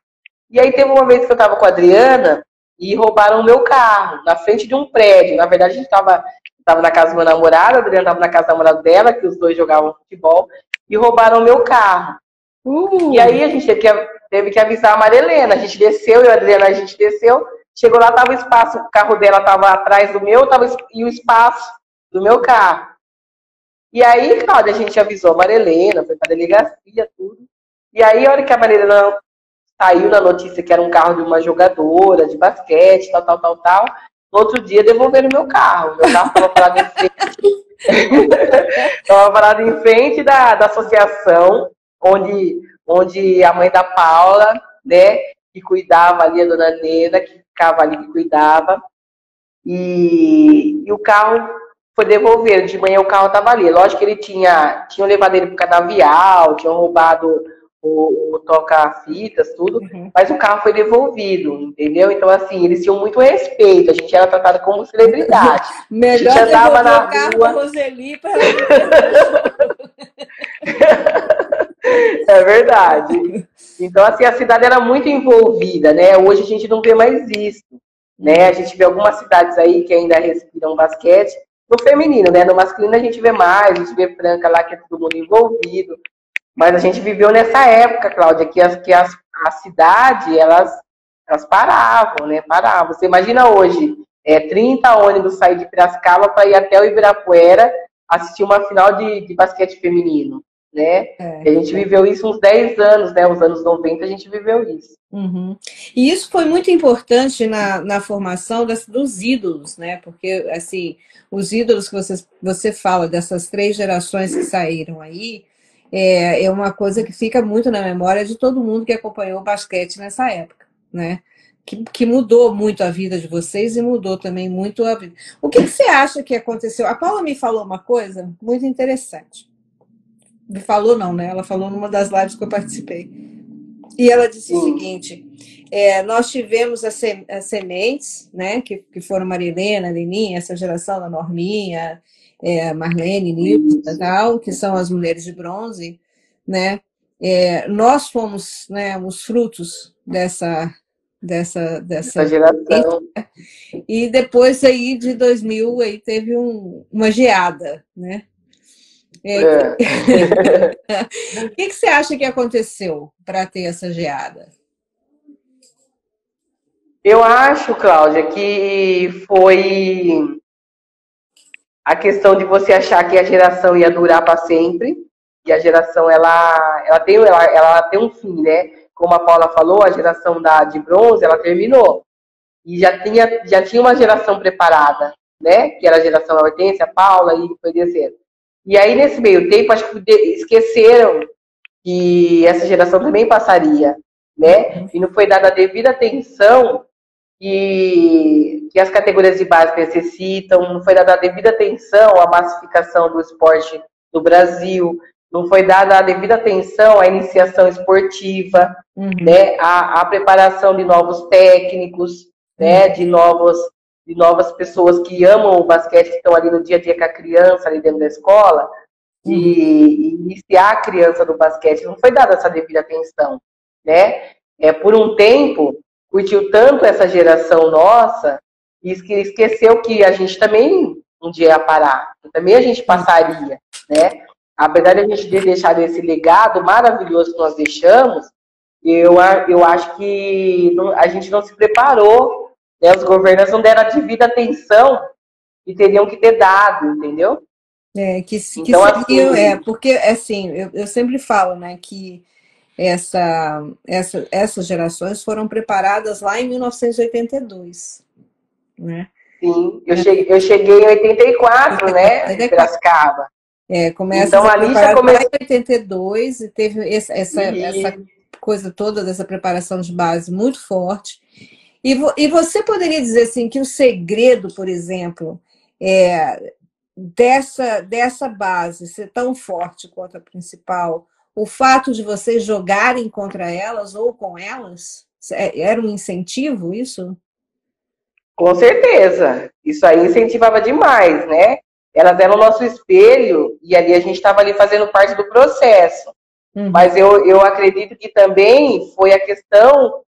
E aí teve uma vez que eu estava com a Adriana e roubaram o meu carro na frente de um prédio. Na verdade, a gente estava tava na casa do meu namorado, a Adriana estava na casa do namorado dela, que os dois jogavam futebol, e roubaram o meu carro. Uh. E aí a gente teve que, teve que avisar a Marilena. A gente desceu, eu e a Adriana, a gente desceu. Chegou lá, tava o espaço, o carro dela estava atrás do meu, tava, e o espaço do meu carro. E aí, Cláudia, a gente avisou a Marilena, foi para delegacia, tudo. E aí, a hora que a Marilena saiu na notícia que era um carro de uma jogadora de basquete, tal, tal, tal, tal, no outro dia devolveram meu carro. Meu carro estava parado em frente. *laughs* Estava parado em frente da, da associação, onde, onde a mãe da Paula, né, que cuidava ali, a dona Nena, que ficava ali, que cuidava. E, e o carro foi devolver. De manhã o carro estava ali. Lógico que ele tinha, tinham levado ele para o canavial, tinham roubado o, o toca-fitas, tudo, uhum. mas o carro foi devolvido, entendeu? Então, assim, eles tinham muito respeito, a gente era tratado como celebridade. *laughs* Melhor a gente andava na rua. Roseli para... *laughs* é verdade. Então, assim, a cidade era muito envolvida, né? Hoje a gente não vê mais isso, né? A gente vê algumas cidades aí que ainda respiram basquete, no feminino, né? No masculino a gente vê mais, a gente vê Franca lá que é todo mundo envolvido. Mas a gente viveu nessa época, Cláudia, que, as, que as, a cidade, elas, elas paravam, né? Paravam. Você imagina hoje, é, 30 ônibus sair de Piracicaba para ir até o Ibirapuera assistir uma final de, de basquete feminino né? É, a gente é. viveu isso uns 10 anos, né? Os anos 90 a gente viveu isso. Uhum. E isso foi muito importante na, na formação das, dos ídolos, né? Porque, assim, os ídolos que você, você fala dessas três gerações que saíram aí, é, é uma coisa que fica muito na memória de todo mundo que acompanhou o basquete nessa época, né? Que, que, mudou muito a vida de vocês e mudou também muito a vida. O que, que você acha que aconteceu? A Paula me falou uma coisa muito interessante me falou não, né? Ela falou numa das lives que eu participei. E ela disse o seguinte: é, nós tivemos as, sementes, né? Que, que foram Marilena, Leninha, essa geração da Norminha, é, Marlene, e tal, que são as mulheres de bronze, né? É, nós fomos né, os frutos dessa dessa dessa geração e depois aí de 2000 aí teve um, uma geada né é. é. o *laughs* que, que você acha que aconteceu para ter essa geada? Eu acho, Cláudia, que foi a questão de você achar que a geração ia durar para sempre. E a geração, ela, ela, tem, ela, ela tem um fim, né? Como a Paula falou, a geração da, de bronze, ela terminou. E já tinha, já tinha uma geração preparada, né? Que era a geração da Hortência, a Paula, e foi descendo. E aí, nesse meio tempo, acho que esqueceram que essa geração também passaria, né? E não foi dada a devida atenção que, que as categorias de base necessitam, não foi dada a devida atenção à massificação do esporte no Brasil, não foi dada a devida atenção à iniciação esportiva, uhum. né? À, à preparação de novos técnicos, né? De novos de novas pessoas que amam o basquete, que estão ali no dia a dia com a criança, ali dentro da escola, de uhum. iniciar a criança no basquete. Não foi dada essa devida atenção, né? É, por um tempo, curtiu tanto essa geração nossa, e esqueceu que a gente também um dia ia parar, também a gente passaria, né? Apesar de a gente ter deixado esse legado maravilhoso que nós deixamos, eu, eu acho que a gente não se preparou né? Os governos não deram a devida atenção que teriam que ter dado, entendeu? É, que, que então, seriam, assim, é, porque assim, eu, eu sempre falo, né, que essa, essa, essas gerações foram preparadas lá em 1982, né? Sim, eu cheguei, eu cheguei em 84, né, em Piracicaba. É, começa então, ali já começou... em 82 e teve essa, essa, essa coisa toda dessa preparação de base muito forte. E, vo, e você poderia dizer assim que o segredo, por exemplo, é, dessa, dessa base ser tão forte quanto a principal, o fato de vocês jogarem contra elas ou com elas, é, era um incentivo isso? Com certeza. Isso aí incentivava demais, né? Elas eram o nosso espelho e ali a gente estava ali fazendo parte do processo. Uhum. Mas eu, eu acredito que também foi a questão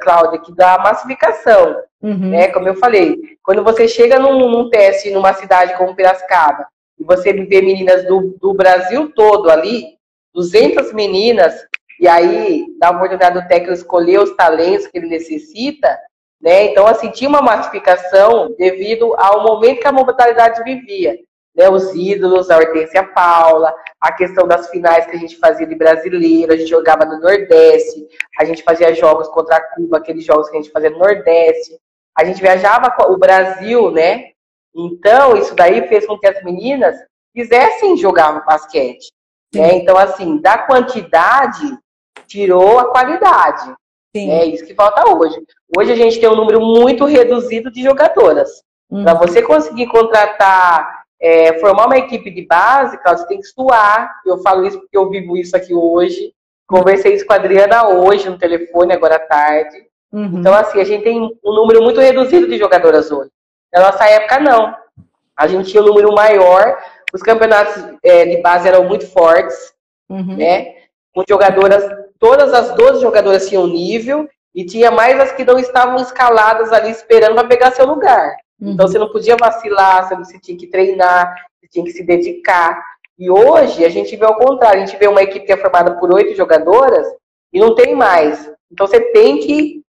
Cláudia, que dá massificação. Uhum. Né? Como eu falei, quando você chega num, num, teste numa cidade como Piracicaba, e você vê meninas do, do Brasil todo ali, 200 meninas, e aí dá a oportunidade do técnico escolher os talentos que ele necessita, né? Então, assim, tinha uma massificação devido ao momento que a modalidade vivia né, os ídolos, a Hortência Paula, a questão das finais que a gente fazia de brasileiro, a gente jogava no Nordeste, a gente fazia jogos contra a Cuba, aqueles jogos que a gente fazia no Nordeste, a gente viajava o Brasil, né? Então, isso daí fez com que as meninas quisessem jogar basquete. Né? Então, assim, da quantidade tirou a qualidade. Sim. É isso que falta hoje. Hoje a gente tem um número muito reduzido de jogadoras. Uhum. Para você conseguir contratar é, formar uma equipe de base, Cláudio, você tem que suar. Eu falo isso porque eu vivo isso aqui hoje. Conversei isso com a Adriana hoje no telefone, agora à tarde. Uhum. Então, assim, a gente tem um número muito reduzido de jogadoras hoje. Na nossa época, não. A gente tinha um número maior, os campeonatos é, de base eram muito fortes, uhum. né? Com jogadoras, todas as 12 jogadoras tinham nível, e tinha mais as que não estavam escaladas ali esperando para pegar seu lugar. Uhum. Então você não podia vacilar, você tinha que treinar, você tinha que se dedicar. E hoje a gente vê ao contrário, a gente vê uma equipe que é formada por oito jogadoras e não tem mais. Então você tem que.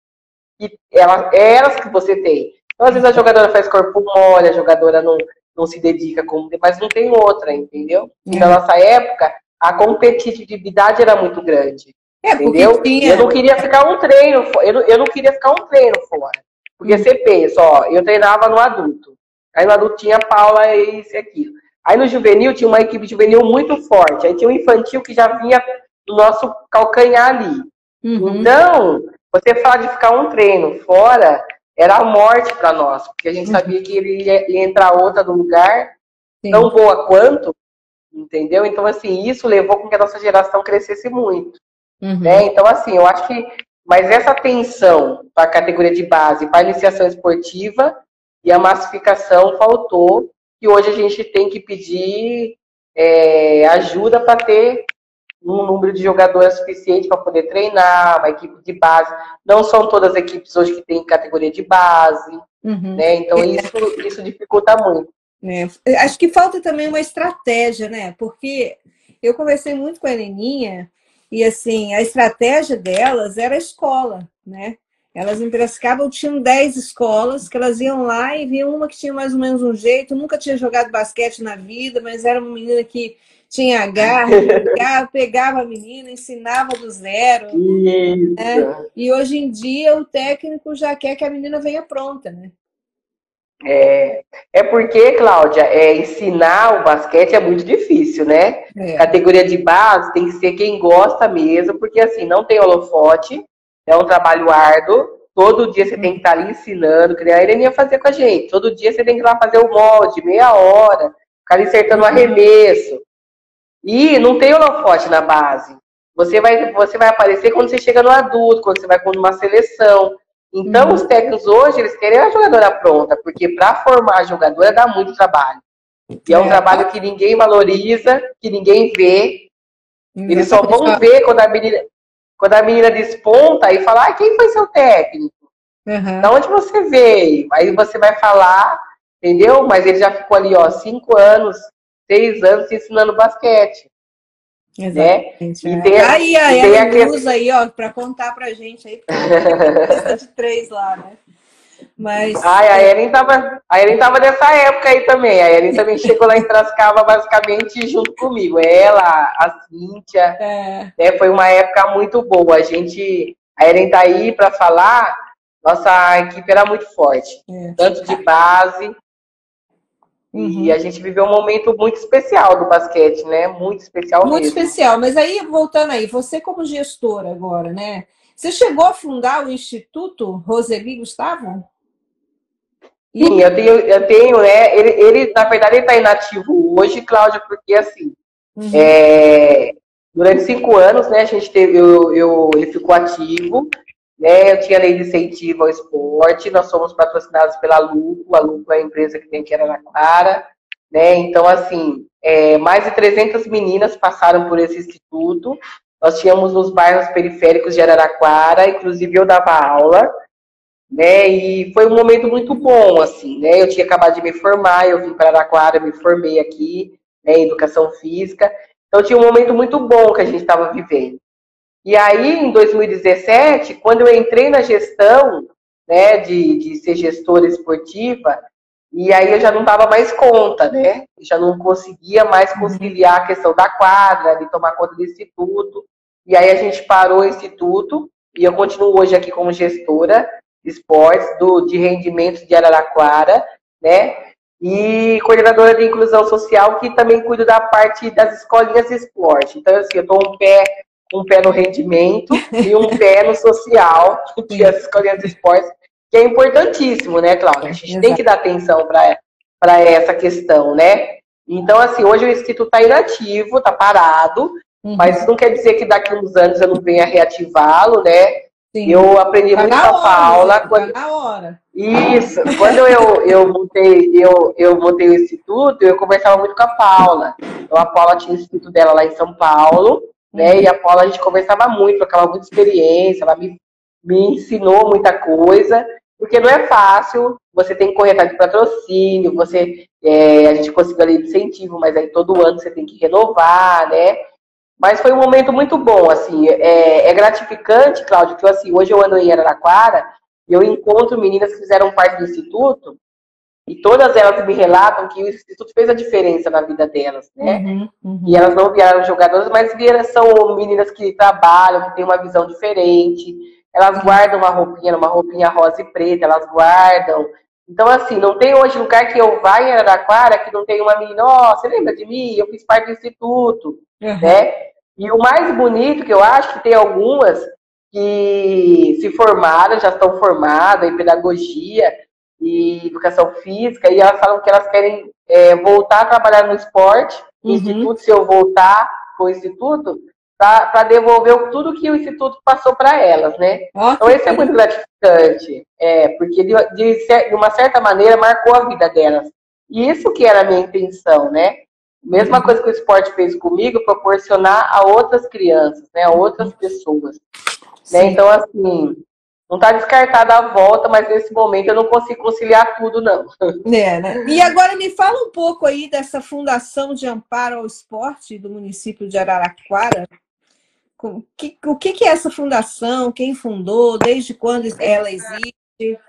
que ela, é elas que você tem. Então, às vezes a jogadora faz corpo mole, a jogadora não, não se dedica, como, mas não tem outra, entendeu? Uhum. Na nossa época, a competitividade era muito grande. É, entendeu? Tinha... Eu não queria ficar um treino, eu não, eu não queria ficar um treino fora. Porque você pensa, ó, eu treinava no adulto. Aí no adulto tinha Paula e isso e aquilo. Aí no juvenil tinha uma equipe juvenil muito forte. Aí tinha um infantil que já vinha do nosso calcanhar ali. Uhum. Então, você fala de ficar um treino fora, era a morte para nós, porque a gente uhum. sabia que ele ia, ia, entrar outra no lugar, Sim. tão boa quanto, entendeu? Então, assim, isso levou com que a nossa geração crescesse muito. Uhum. Né? Então, assim, eu acho que. Mas essa atenção para a categoria de base, para a iniciação esportiva e a massificação faltou, e hoje a gente tem que pedir é, ajuda para ter um número de jogadores suficiente para poder treinar, uma equipe de base. Não são todas as equipes hoje que têm categoria de base, uhum. né? Então isso, isso dificulta muito. É. Acho que falta também uma estratégia, né? Porque eu conversei muito com a Heleninha e assim, a estratégia delas era a escola, né? Elas em Piracicaba tinham 10 escolas que elas iam lá e viam uma que tinha mais ou menos um jeito, nunca tinha jogado basquete na vida, mas era uma menina que tinha garra, *laughs* pegava, pegava a menina, ensinava do zero. Né? E hoje em dia o técnico já quer que a menina venha pronta, né? É, é porque, Cláudia, é, ensinar o basquete é muito difícil, né? É. Categoria de base tem que ser quem gosta mesmo, porque assim, não tem holofote, é um trabalho árduo, todo dia você tem que estar ali ensinando, criar a Irene ia fazer com a gente, todo dia você tem que ir lá fazer o molde, meia hora, ficar acertando o arremesso. E não tem holofote na base. Você vai, você vai aparecer quando você chega no adulto, quando você vai com uma seleção. Então, uhum. os técnicos hoje, eles querem a jogadora pronta, porque para formar a jogadora dá muito trabalho. E é um é. trabalho que ninguém valoriza, que ninguém vê. Eles só vão ver quando a menina, quando a menina desponta e fala, ah, quem foi seu técnico? Uhum. Da onde você veio? Aí você vai falar, entendeu? Mas ele já ficou ali, ó, cinco anos, seis anos ensinando basquete. Exatamente. Né? E tem, aí a Ellen usa aí, ó, para contar pra gente aí, *laughs* lista de três lá, né? Mas. Ai, a Ellen tava, a Ellen tava nessa época aí também. A Ellen também chegou lá em Trascava basicamente junto comigo. Ela, a Cíntia. É. Né, foi uma época muito boa. A gente. A Ellen tá aí para falar. Nossa equipe era muito forte. É. Tanto de base Uhum. E a gente viveu um momento muito especial do basquete, né? Muito especial Muito mesmo. especial. Mas aí, voltando aí, você como gestora agora, né? Você chegou a fundar o Instituto Roseli Gustavo? Sim, eu tenho, eu tenho, né? Ele, ele na verdade, ele está inativo hoje, Cláudia, porque assim, uhum. é, durante cinco anos, né, a gente teve, eu, eu, ele ficou ativo, né? Eu tinha lei de incentivo ao esporte, nós somos patrocinados pela Luco, a Luco é a empresa que tem aqui em Araraquara, né? Então, assim, é, mais de 300 meninas passaram por esse instituto, nós tínhamos nos bairros periféricos de Araraquara, inclusive eu dava aula, né? E foi um momento muito bom, assim, né? Eu tinha acabado de me formar, eu vim para Araraquara, me formei aqui, né, em educação física, então tinha um momento muito bom que a gente estava vivendo. E aí, em 2017, quando eu entrei na gestão, né, de, de ser gestora esportiva, e aí eu já não dava mais conta, né? Eu já não conseguia mais uhum. conciliar a questão da quadra, de tomar conta do instituto. E aí a gente parou o instituto, e eu continuo hoje aqui como gestora de esportes do, de rendimentos de Araraquara, né? E coordenadora de inclusão social, que também cuido da parte das escolinhas de esporte. Então, assim, eu dou um pé um pé no rendimento e um pé no social, *laughs* que é as escolinhas de esportes, que é importantíssimo, né, Cláudia? A gente Exato. tem que dar atenção para essa questão, né? Então, assim, hoje o Instituto está inativo, está parado, Uhum. Mas isso não quer dizer que daqui a uns anos eu não venha reativá-lo, né? Sim. Eu aprendi Tá muito com a Paula. Tá Quando... na hora. Isso. Quando eu, eu, montei, eu, eu montei o instituto, eu conversava muito com a Paula. Então, a Paula tinha o instituto dela lá em São Paulo, né? E a Paula, a gente conversava muito, trocava muita experiência, ela me, me ensinou muita coisa, porque não é fácil, você tem que correr atrás de patrocínio, você, é, a gente conseguiu ali incentivo, mas aí todo ano você tem que renovar, né? Mas foi um momento muito bom, assim, é, é gratificante, Cláudio, que eu, assim, hoje eu ando em Araraquara e eu encontro meninas que fizeram parte do Instituto e todas elas me relatam que o Instituto fez a diferença na vida delas, né? Uhum, uhum. E elas não vieram jogadoras, mas vieram, são meninas que trabalham, que têm uma visão diferente. Elas guardam uma roupinha, uma roupinha rosa e preta, elas guardam. Então, assim, não tem hoje lugar que eu vá em Araraquara que não tem uma menina, ó, oh, você lembra de mim? Eu fiz parte do instituto, Uhum. né? E o mais bonito que eu acho que tem algumas que se formaram, já estão formadas em pedagogia e educação física, e elas falam que elas querem é, voltar a trabalhar no esporte, no Uhum. instituto, se eu voltar para o instituto, para devolver tudo que o instituto passou para elas, né? Ó, Então, esse é muito gratificante, é, porque de, de, de uma certa maneira marcou a vida delas. E isso que era a minha intenção, né? Mesma coisa que o esporte fez comigo, proporcionar a outras crianças, né? A outras pessoas. Né? Então, assim, não está descartada a volta, mas nesse momento eu não consigo conciliar tudo, não. É, né? E agora me fala um pouco aí dessa Fundação de Amparo ao Esporte do município de Araraquara. O que, o que é essa fundação? Quem fundou? Desde quando ela existe?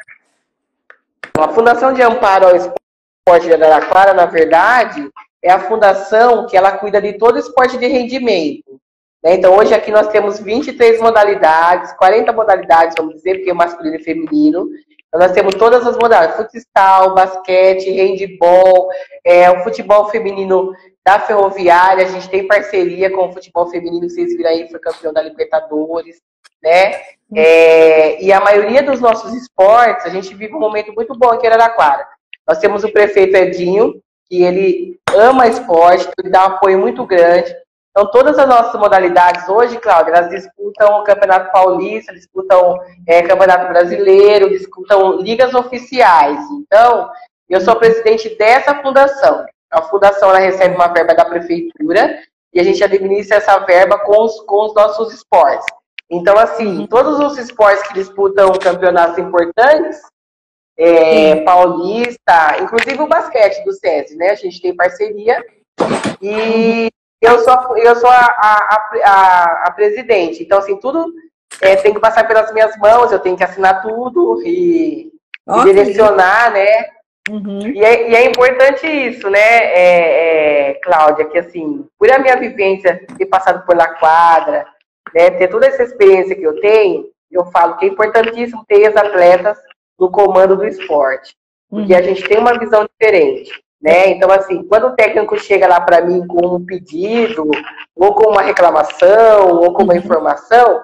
A Fundação de Amparo ao Esporte de Araraquara, na verdade, é a fundação que ela cuida de todo esporte de rendimento. Né? Então, hoje aqui nós temos 23 modalidades, 40 modalidades, vamos dizer, porque é masculino e feminino. Então, nós temos todas as modalidades, futsal, basquete, handball, é, o futebol feminino da Ferroviária, a gente tem parceria com o futebol feminino, vocês viram aí, foi campeão da Libertadores, né? É, e a maioria dos nossos esportes, a gente vive um momento muito bom aqui em Araraquara. Nós temos o prefeito Edinho, que ele ama esporte, ele dá um apoio muito grande. Então, todas as nossas modalidades hoje, Cláudia, elas disputam o Campeonato Paulista, disputam é, Campeonato Brasileiro, disputam ligas oficiais. Então, eu sou presidente dessa fundação. A fundação ela recebe uma verba da prefeitura e a gente administra essa verba com os, com os nossos esportes. Então, assim, todos os esportes que disputam campeonatos importantes, é, paulista, inclusive o basquete do SESI, né? A gente tem parceria. E eu sou, eu sou a, a, a, a presidente. Então, assim, tudo é, tem que passar pelas minhas mãos, eu tenho que assinar tudo e, e direcionar, né? Uhum. E é, e é importante isso, né, é, é, Cláudia, que assim, por a minha vivência ter passado pela quadra, né, ter toda essa experiência que eu tenho, eu falo que é importantíssimo ter os atletas no comando do esporte, porque Uhum. a gente tem uma visão diferente, né? Então, assim, quando o técnico chega lá para mim com um pedido, ou com uma reclamação, ou com uma Uhum. informação,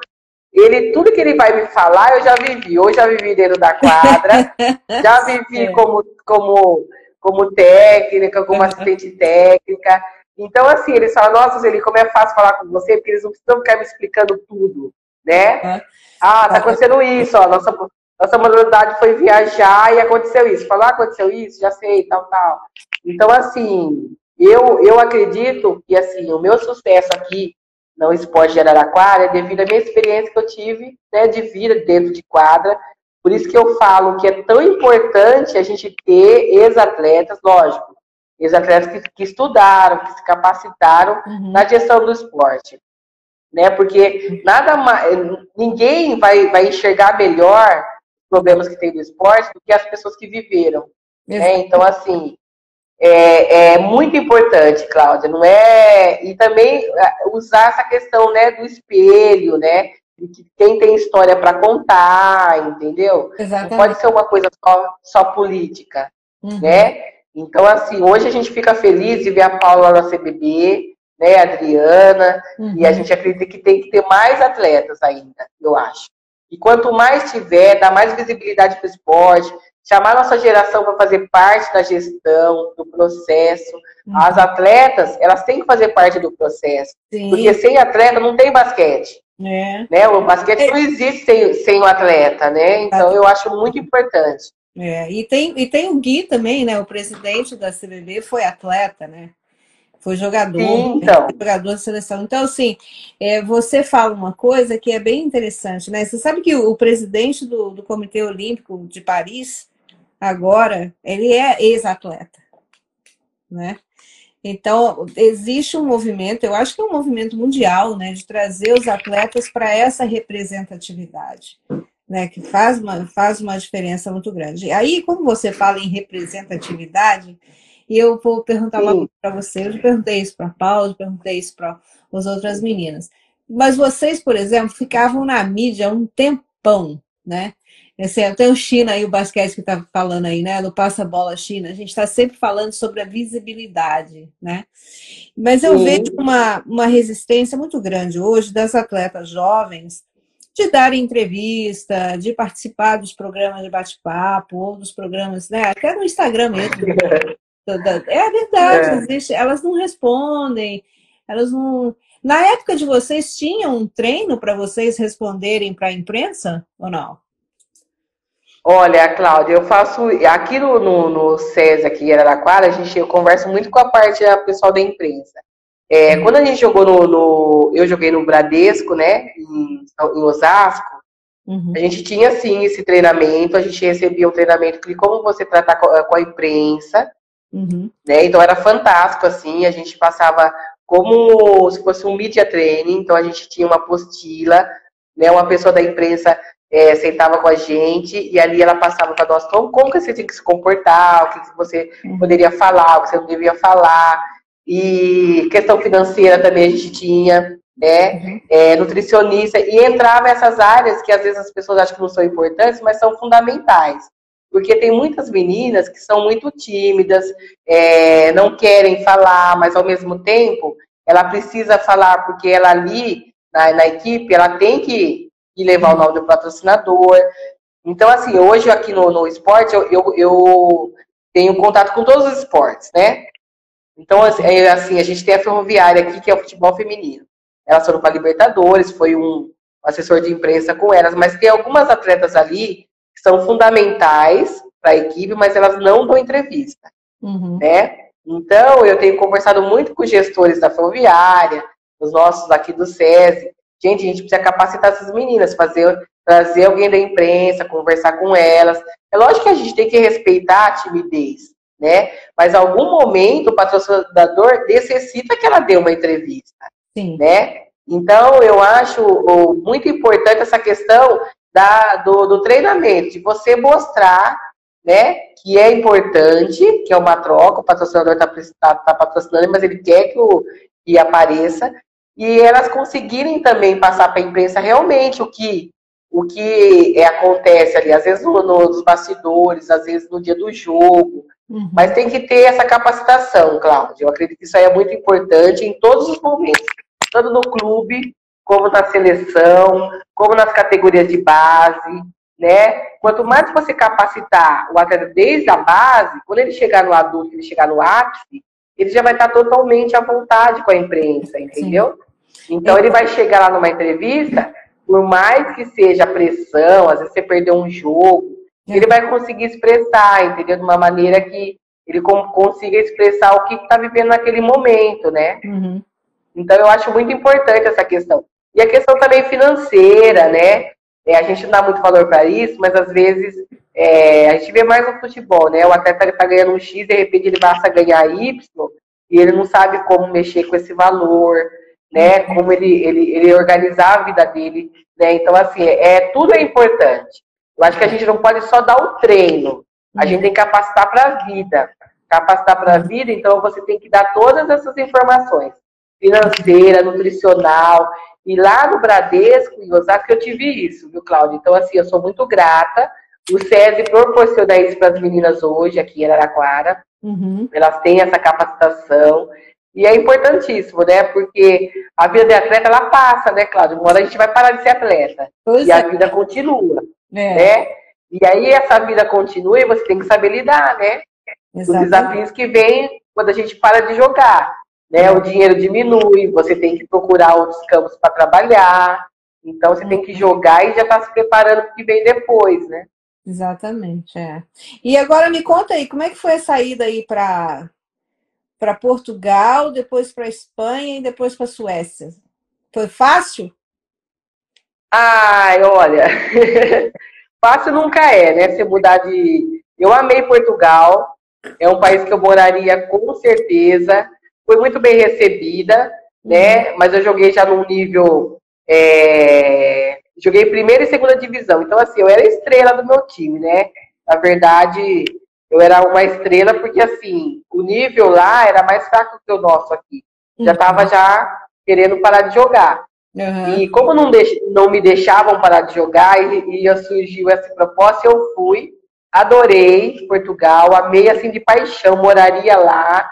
ele, tudo que ele vai me falar, eu já vivi. Ou já vivi dentro da quadra, *laughs* já vivi É. como, como, como técnica, como assistente técnica. Então, assim, eles falam, nossa, ele como é fácil falar com você, porque eles não precisam ficar me explicando tudo, né? Ah, tá acontecendo isso, ó, nossa, nossa modalidade foi viajar e aconteceu isso. Falar, ah, aconteceu isso, já sei, tal, tal. Então, assim, eu, eu acredito que, assim, o meu sucesso aqui no esporte de Araraquara é devido à minha experiência que eu tive, né, de vida dentro de quadra. Por isso que eu falo que é tão importante a gente ter ex-atletas, lógico, ex-atletas que, que estudaram, que se capacitaram Uhum. na gestão do esporte. Né? Porque nada mais, ninguém vai, vai enxergar melhor os problemas que tem do esporte do que as pessoas que viveram. Né? Então, assim, é, é, muito importante, Cláudia, não é? E também usar essa questão né, do espelho, né? De quem tem história para contar, entendeu? Exatamente. Não pode ser uma coisa só, só política, Uhum. né? Então, assim, hoje a gente fica feliz de ver a Paula na CBB, né, a Adriana, Uhum. e a gente acredita que tem que ter mais atletas ainda, eu acho. E quanto mais tiver, dá mais visibilidade para o esporte, chamar nossa geração para fazer parte da gestão, do processo. Uhum. As atletas, elas têm que fazer parte do processo. Sim. Porque sem atleta não tem basquete. É. Né? O basquete é. não existe sem, sem o atleta, né? Então eu acho muito importante. É. E, tem, e tem o Gui também, né? O presidente da CBB foi atleta, né? Foi jogador, Sim, então. jogador da seleção. Então, assim, é, você fala uma coisa que é bem interessante, né? Você sabe que o, o presidente do, do Comitê Olímpico de Paris, agora, ele é ex-atleta, né? Então, existe um movimento, eu acho que é um movimento mundial, né, de trazer os atletas para essa representatividade, né, que faz uma, faz uma diferença muito grande. Aí, como você fala em representatividade, e eu vou perguntar logo para você. Eu perguntei isso para a Paula, perguntei isso para as outras meninas. Mas vocês, por exemplo, ficavam na mídia um tempão, né? Esse, tem o China aí, o basquete que está falando aí, né? Do Passa Bola China. A gente está sempre falando sobre a visibilidade, né? Mas eu Sim. vejo uma, uma resistência muito grande hoje das atletas jovens de dar entrevista, de participar dos programas de bate-papo, ou dos programas, né? Até no Instagram mesmo, *laughs* É verdade, é. Existe, elas não respondem, elas não. Na época de vocês, tinha um treino para vocês responderem para a imprensa ou não? Olha, Cláudia, eu faço. Aqui no, no, no aqui em Araraquara, a gente, eu converso muito com a parte a pessoal da imprensa. É, hum. Quando a gente jogou no, no, Eu joguei no Bradesco, né? Em, em Osasco, uhum. a gente tinha sim esse treinamento, a gente recebia um treinamento de como você tratar com a, com a imprensa. Uhum. Né? Então era fantástico, assim, a gente passava como se fosse um media training, então a gente tinha uma apostila, né? Uma pessoa da imprensa é, sentava com a gente e ali ela passava para nós como, como que você tinha que se comportar, o que, que você uhum. poderia falar, o que você não devia falar. E questão financeira também a gente tinha, né? Uhum. É, nutricionista, e entrava essas áreas que às vezes as pessoas acham que não são importantes, mas são fundamentais porque tem muitas meninas que são muito tímidas, é, não querem falar, mas ao mesmo tempo ela precisa falar, porque ela ali na, na equipe ela tem que, que, levar o nome do patrocinador. Então, assim, hoje aqui no, no esporte eu, eu, eu tenho contato com todos os esportes, né? Então, assim, é, assim, a gente tem a ferroviária aqui, que é o futebol feminino. Elas foram para Libertadores, foi um assessor de imprensa com elas, mas tem algumas atletas ali são fundamentais para a equipe, mas elas não dão entrevista, uhum. né? Então, eu tenho conversado muito com gestores da Ferroviária, os nossos aqui do SESI. Gente, a gente precisa capacitar essas meninas, fazer, trazer alguém da imprensa, conversar com elas. É lógico que a gente tem que respeitar a timidez, né? Mas, em algum momento, o patrocinador necessita que ela dê uma entrevista, Sim. né? Então, eu acho muito importante essa questão da, do, do treinamento, de você mostrar né, que é importante, que é uma troca, o patrocinador está tá, tá patrocinando, mas ele quer que, o, que apareça, e elas conseguirem também passar para a imprensa realmente o que, o que é, acontece ali, às vezes no, nos bastidores, às vezes no dia do jogo, uhum. mas tem que ter essa capacitação, Cláudia. Eu acredito que isso aí é muito importante em todos os momentos, tanto no clube como na seleção, como nas categorias de base, né? Quanto mais você capacitar o atleta desde a base, quando ele chegar no adulto, ele chegar no ápice, ele já vai estar totalmente à vontade com a imprensa, entendeu? Sim. Então ele vai chegar lá numa entrevista, por mais que seja pressão, às vezes você perdeu um jogo, é. ele vai conseguir expressar, entendeu? De uma maneira que ele consiga expressar o que está vivendo naquele momento, né? Uhum. Então eu acho muito importante essa questão. E a questão também financeira, né? É, a gente não dá muito valor para isso, mas às vezes é, a gente vê mais no futebol, né? O atleta está ganhando um X, de repente ele passa a ganhar Y, e ele não sabe como mexer com esse valor, né? Como ele, ele, ele organizar a vida dele, né? Então, assim, é, tudo é importante. Eu acho que a gente não pode só dar o treino, a gente tem que capacitar para a vida. Capacitar para a vida, então você tem que dar todas essas informações financeira, nutricional. E lá no Bradesco, em Osasco, eu tive isso, viu, Cláudia? Então, assim, eu sou muito grata. O SESI proporciona isso para as meninas hoje, aqui em Araraquara. Uhum. Elas têm essa capacitação. E é importantíssimo, né? Porque a vida de atleta, ela passa, né, Cláudia? Uma hora a gente vai parar de ser atleta. Pois e é. a vida continua, é. né? E aí essa vida continua e você tem que saber lidar, né? Os desafios que vêm quando a gente para de jogar. Né? O dinheiro diminui, você tem que procurar outros campos para trabalhar. Então você tem que jogar e já está se preparando para o que vem depois, né? Exatamente, é. E agora me conta aí, como é que foi a saída aí para para Portugal, depois para Espanha e depois para Suécia? Foi fácil? Ai, olha, *laughs* fácil nunca é, né? Você mudar de. Eu amei Portugal, é um país que eu moraria com certeza. Foi muito bem recebida, né? Uhum. Mas eu joguei já num nível. É... Joguei primeira e segunda divisão. Então, assim, eu era estrela do meu time, né? Na verdade, eu era uma estrela porque, assim, o nível lá era mais fraco que o nosso aqui. Já estava uhum. já querendo parar de jogar. Uhum. E como não, deix... não me deixavam parar de jogar e, e surgiu essa proposta, eu fui adorei Portugal, amei assim de paixão, moraria lá.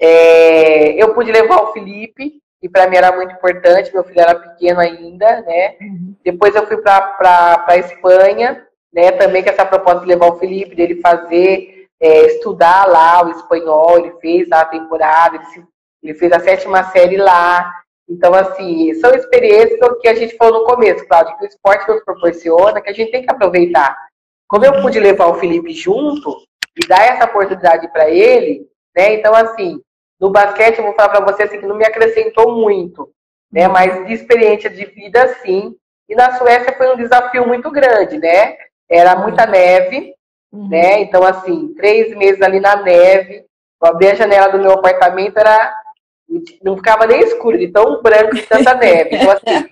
É, eu pude levar o Felipe, que para mim era muito importante, meu filho era pequeno ainda, né? Uhum. Depois eu fui para a Espanha, né? Também com essa proposta de levar o Felipe, dele fazer, é, estudar lá o espanhol, ele fez a temporada, ele, se, ele fez a sétima série lá. Então, assim, são experiências que a gente falou no começo, Cláudio, que o esporte nos proporciona, que a gente tem que aproveitar. Como eu pude levar o Felipe junto e dar essa oportunidade para ele, né? Então, assim, no basquete, eu vou falar para você assim, que não me acrescentou muito, né? Mas de experiência de vida, sim. E na Suécia foi um desafio muito grande, né? Era muita neve, uhum. né? Então, assim, três meses ali na neve. Eu abri a janela do meu apartamento, era não ficava nem escuro, de tão branco de tanta *laughs* neve. Então, assim,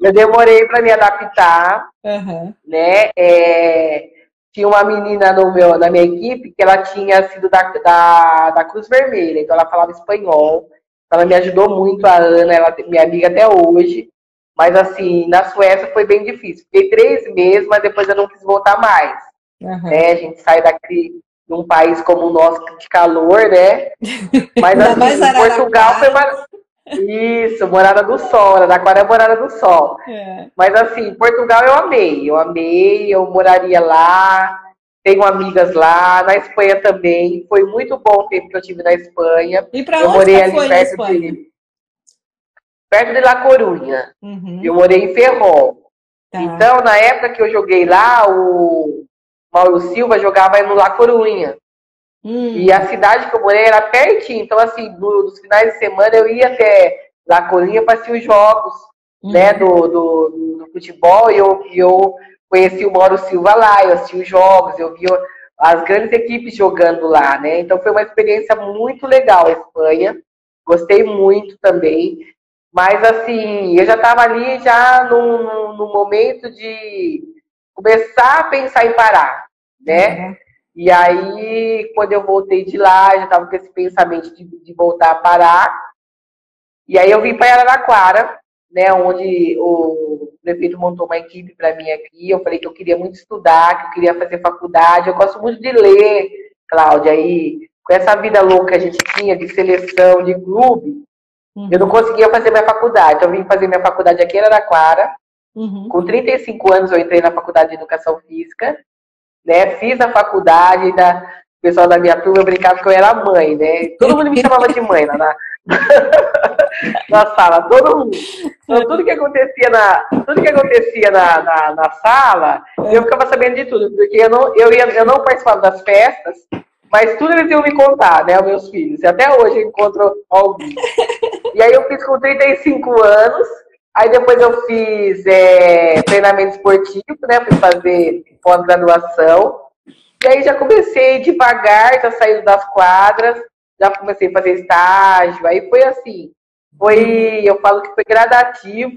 eu demorei para me adaptar, uhum. né? É, tinha uma menina no meu, na minha equipe que ela tinha sido da, da, da Cruz Vermelha, então ela falava espanhol. Ela me ajudou muito, a Ana, ela é minha amiga até hoje. Mas assim, na Suécia foi bem difícil. Fiquei três meses, mas depois eu não quis voltar mais. Uhum. Né? A gente sai daqui de um país como o nosso de calor, né? *laughs* Mas assim, Portugal foi mais. Isso, Morada do Sol, Araraquara é Morada do Sol. É. Mas assim, Portugal eu amei, eu amei, eu moraria lá, tenho amigas lá, na Espanha também. Foi muito bom o tempo que eu tive na Espanha. E para onde eu morei ali perto de perto de La Corunha. Uhum. Eu morei em Ferrol. Tá. Então, na época que eu joguei lá, o Mauro Silva jogava no La Corunha. Hum. E a cidade que eu morei era pertinho. Então, assim, nos finais de semana eu ia até La Colinha para assistir os jogos hum. né, do, do, do, futebol. E eu, eu conheci o Mauro Silva lá, eu assisti os jogos, eu vi as grandes equipes jogando lá, né? Então foi uma experiência muito legal a Espanha. Gostei muito também. Mas assim, eu já estava ali já no, no, no, momento de começar a pensar em parar, né? Uhum. E aí, quando eu voltei de lá, já estava com esse pensamento de, de, voltar a parar. E aí eu vim para Araraquara, né, onde o prefeito montou uma equipe para mim aqui. Eu falei que eu queria muito estudar, que eu queria fazer faculdade. Eu gosto muito de ler, Cláudia. Aí, com essa vida louca que a gente tinha de seleção, de clube, uhum. eu não conseguia fazer minha faculdade. Então, eu vim fazer minha faculdade aqui em Araraquara. Uhum. Com 35 anos, eu entrei na faculdade de Educação Física né? Fiz a faculdade, da, o pessoal da minha turma brincava que eu era mãe, né? Todo mundo me chamava de mãe lá na, *laughs* na sala, todo mundo. Então, tudo que acontecia na, tudo que acontecia na, na, na, sala, eu ficava sabendo de tudo, porque eu não, eu, ia, eu não participava das festas, mas tudo eles iam me contar, né, meus filhos. E até hoje eu encontro alguém. E aí eu fiz com 35 anos, Aí depois eu fiz é, treinamento esportivo, né? Fui fazer pós-graduação. E aí já comecei devagar, já saindo das quadras, já comecei a fazer estágio. Aí foi assim, foi, eu falo que foi gradativo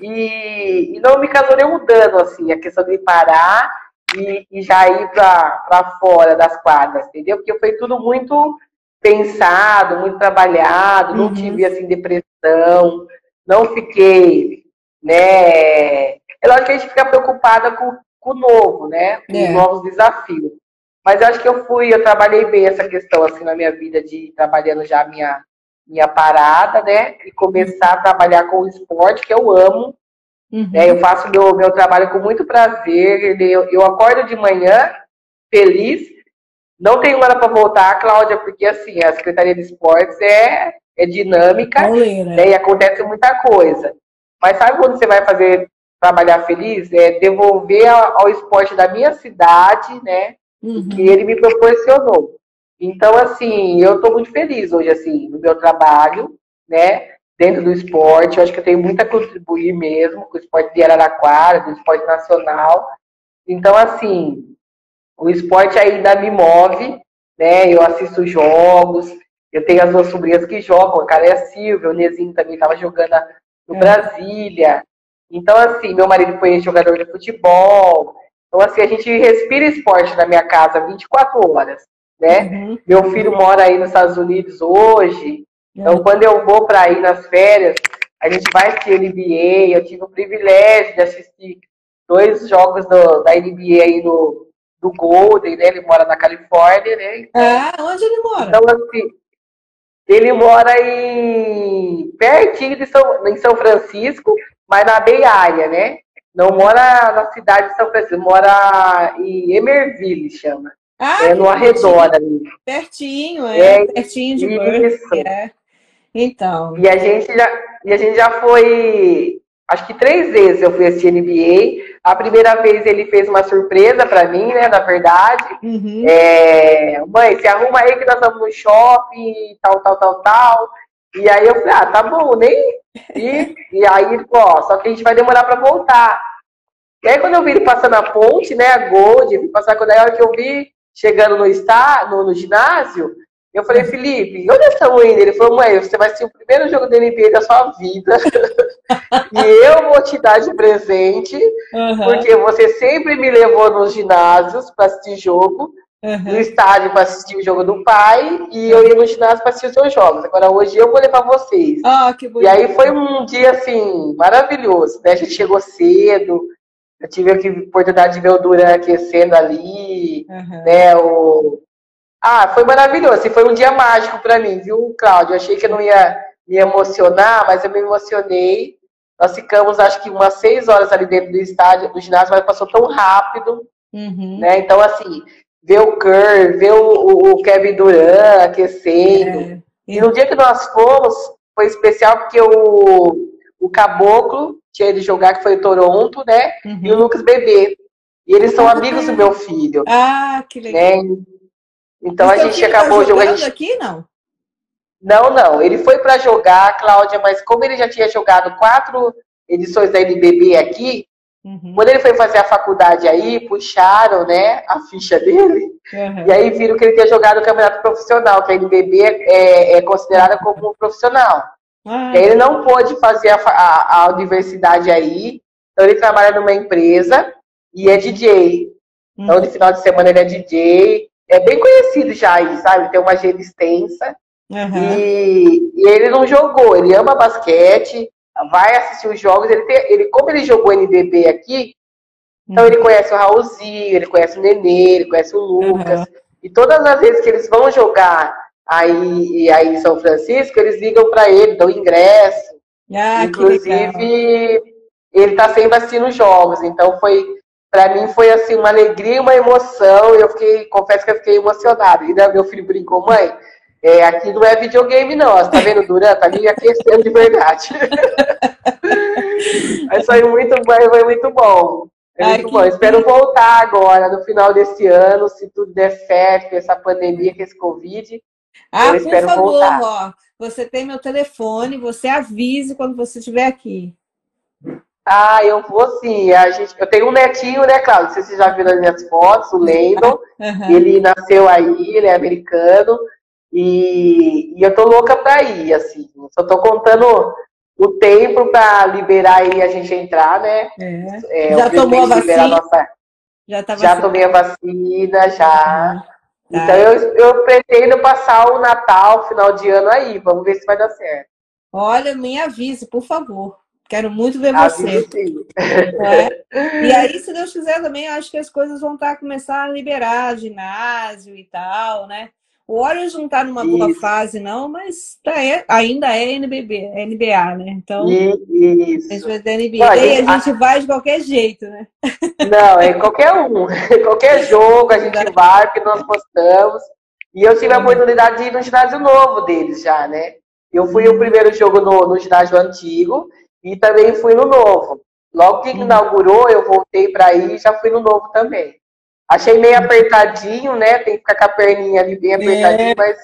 e, e não me causou nenhum dano, assim, a questão de parar e, e já ir para fora das quadras, entendeu? Porque foi tudo muito pensado, muito trabalhado, não uhum. tive, assim, depressão, não fiquei, né? É lógico que a gente fica preocupada com, com o novo, né? Com é. os novos desafios. Mas eu acho que eu fui, eu trabalhei bem essa questão assim na minha vida de trabalhando já a minha minha parada, né? E começar a trabalhar com o esporte que eu amo, Uhum. É, eu faço meu, meu trabalho com muito prazer. Eu, eu acordo de manhã feliz. Não tenho hora para voltar, Cláudia, porque assim, a Secretaria de Esportes é, é dinâmica né, e acontece muita coisa. Mas sabe quando você vai fazer trabalhar feliz? É devolver ao, ao esporte da minha cidade, né? Uhum. Que ele me proporcionou. Então, assim, eu estou muito feliz hoje, assim, no meu trabalho, né? Dentro do esporte. Eu acho que eu tenho muito a contribuir mesmo com o esporte de Araraquara, do esporte nacional. Então, assim, o esporte ainda me move, né? Eu assisto jogos, eu tenho as duas sobrinhas que jogam, a cara é a Silvia, o Nezinho também estava jogando no é. Brasília. Então, assim, meu marido foi jogador de futebol. Então, assim, a gente respira esporte na minha casa 24 horas, né? Uhum. Meu filho mora aí nos Estados Unidos hoje. Então, uhum. quando eu vou para ir nas férias, a gente vai assistir NBA. Eu tive o privilégio de assistir dois jogos do, da NBA aí no, do Golden, né? Ele mora na Califórnia, né? Então, ah, onde ele mora? Então, assim, ele mora em pertinho de São, em São Francisco, mas na Bay Area, né? Não mora na cidade de São Francisco, mora em Emerville, chama. Ah, é no arredor ali. Pertinho, é, é pertinho de Berkeley, é. Então. E a gente já, e a gente já foi acho que três vezes eu fui assistir NBA. A primeira vez ele fez uma surpresa para mim, né? Na verdade. Uhum. É, mãe, se arruma aí que nós estamos no shopping, tal, tal, tal, tal. E aí eu falei, ah, tá bom, nem. E, e aí, ó, só que a gente vai demorar para voltar. E aí quando eu vi ele passando a ponte, né, a Gold, passar quando a hora que eu vi chegando no, está, no, no ginásio, eu falei, Felipe, onde estamos indo? Ele falou, mãe, você vai ser o primeiro jogo da NBA da sua vida. *laughs* e eu vou te dar de presente, uhum. porque você sempre me levou nos ginásios para assistir jogo, uhum. no estádio para assistir o jogo do pai, e eu ia no ginásio para assistir os seus jogos. Agora hoje eu vou levar vocês. Ah, que bonito. E aí foi um dia, assim, maravilhoso. Né? A gente chegou cedo, eu tive a oportunidade de ver o Duran aquecendo ali, uhum. né, o ah, foi maravilhoso. Assim, foi um dia mágico para mim, viu, Cláudio? Eu achei que eu não ia me emocionar, mas eu me emocionei. Nós ficamos, acho que umas seis horas ali dentro do estádio, do ginásio, mas passou tão rápido. Uhum. Né? Então, assim, ver o Kerr, ver o, o Kevin Durant aquecendo. É. E no dia que nós fomos, foi especial porque o, o Caboclo tinha de jogar, que foi o Toronto, né? Uhum. E o Lucas Bebê. E eles são ah, amigos do meu filho. Ah, que legal. Né? Então a gente acabou tá jogando. Gente... aqui, não? Não, não. Ele foi para jogar, Cláudia, mas como ele já tinha jogado quatro edições da NBB aqui, uhum. quando ele foi fazer a faculdade aí, puxaram, né, a ficha dele, uhum. e aí viram que ele tinha jogado no campeonato profissional, que a NBB é, é considerada como um profissional. Uhum. ele não pôde fazer a, a, a universidade aí, então ele trabalha numa empresa e é DJ. Então, no uhum. final de semana ele é DJ, é bem conhecido já sabe? Tem uma agenda extensa. Uhum. E, e, ele não jogou, ele ama basquete, vai assistir os jogos. Ele, tem, ele como ele jogou NBB aqui, então uhum. ele conhece o Raulzinho, ele conhece o Nenê, ele conhece o Lucas. Uhum. E todas as vezes que eles vão jogar aí, aí em São Francisco, eles ligam para ele, dão ingresso. Ah, Inclusive, ele está sempre assistindo jogos. Então foi para mim foi assim uma alegria, uma emoção. Eu fiquei, confesso que eu fiquei emocionada. E meu filho brincou, mãe, é, aqui não é videogame não. Você tá vendo Duran? Tá ali aquecendo de verdade. *laughs* Mas foi muito bom, foi muito bom. Ai, muito bom. Espero voltar agora no final desse ano, se tudo der certo, essa pandemia, com esse Covid. Ah, por favor, voltar. ó. Você tem meu telefone, você avise quando você estiver aqui. Ah, eu vou sim. A gente, eu tenho um netinho, né, Cláudio? Vocês já viram as minhas fotos, o Landon. Uhum. *laughs* Ele nasceu aí, ele é americano. E, e eu tô louca pra ir, assim. Só tô contando o tempo para liberar aí a gente entrar, né? É. É, já tomou a vacina? Nossa... Já, tá já tomei a vacina, já. Uhum. Então eu, eu pretendo passar o Natal, final de ano aí. Vamos ver se vai dar certo. Olha, me avise, por favor. Quero muito ver você. É? E aí, se Deus quiser também, acho que as coisas vão estar tá, começar a liberar ginásio e tal, né? O Warriors não está numa boa fase, não, mas tá, é, ainda é NBB, é NBA, né? Então, Isso. a gente vai ter NBA a gente, e a gente vai de qualquer jeito, né? Não, é qualquer um. *laughs* qualquer jogo a gente vai, porque nós postamos. E eu tive a oportunidade de ir no ginásio novo deles já, né? Eu fui o primeiro jogo no, no ginásio antigo e também fui no novo. Logo que inaugurou, eu voltei para ir e já fui no novo também. Achei meio apertadinho, né? Tem que ficar com a perninha ali bem apertadinho, é. mas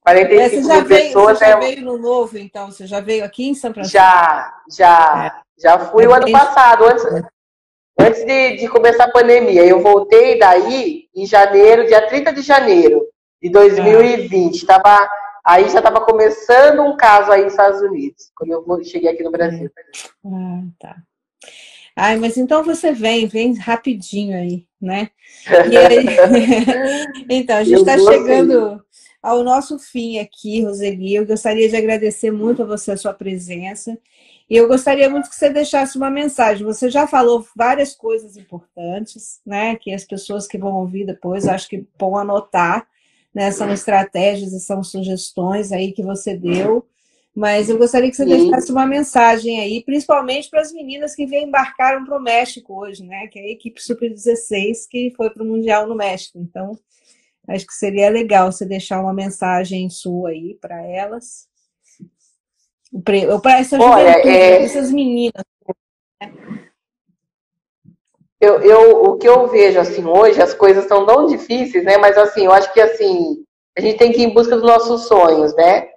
45 é, você já mil veio, pessoas. Você já é... veio no novo, então? Você já veio aqui em São Francisco? Já, já. É. Já fui é o ano passado, antes, antes de, de começar a pandemia. Eu voltei daí em janeiro, dia 30 de janeiro de 2020. Tava, aí já estava começando um caso aí nos Estados Unidos, quando eu cheguei aqui no Brasil. Ah, tá. Ai, mas então você vem, vem rapidinho aí, né? Aí... *laughs* então, a gente está chegando ao nosso fim aqui, Roseli. Eu gostaria de agradecer muito a você a sua presença. E eu gostaria muito que você deixasse uma mensagem. Você já falou várias coisas importantes, né? Que as pessoas que vão ouvir depois, acho que vão anotar, né? São estratégias e são sugestões aí que você deu. Mas eu gostaria que você deixasse uma mensagem aí, principalmente para as meninas que embarcaram para o México hoje, né? Que é a equipe Super-16 que foi para o Mundial no México. Então, acho que seria legal você deixar uma mensagem sua aí para elas. Para essa Olha, é... essas meninas. Eu, eu, o que eu vejo assim hoje, as coisas estão tão difíceis, né? Mas assim, eu acho que assim, a gente tem que ir em busca dos nossos sonhos, né?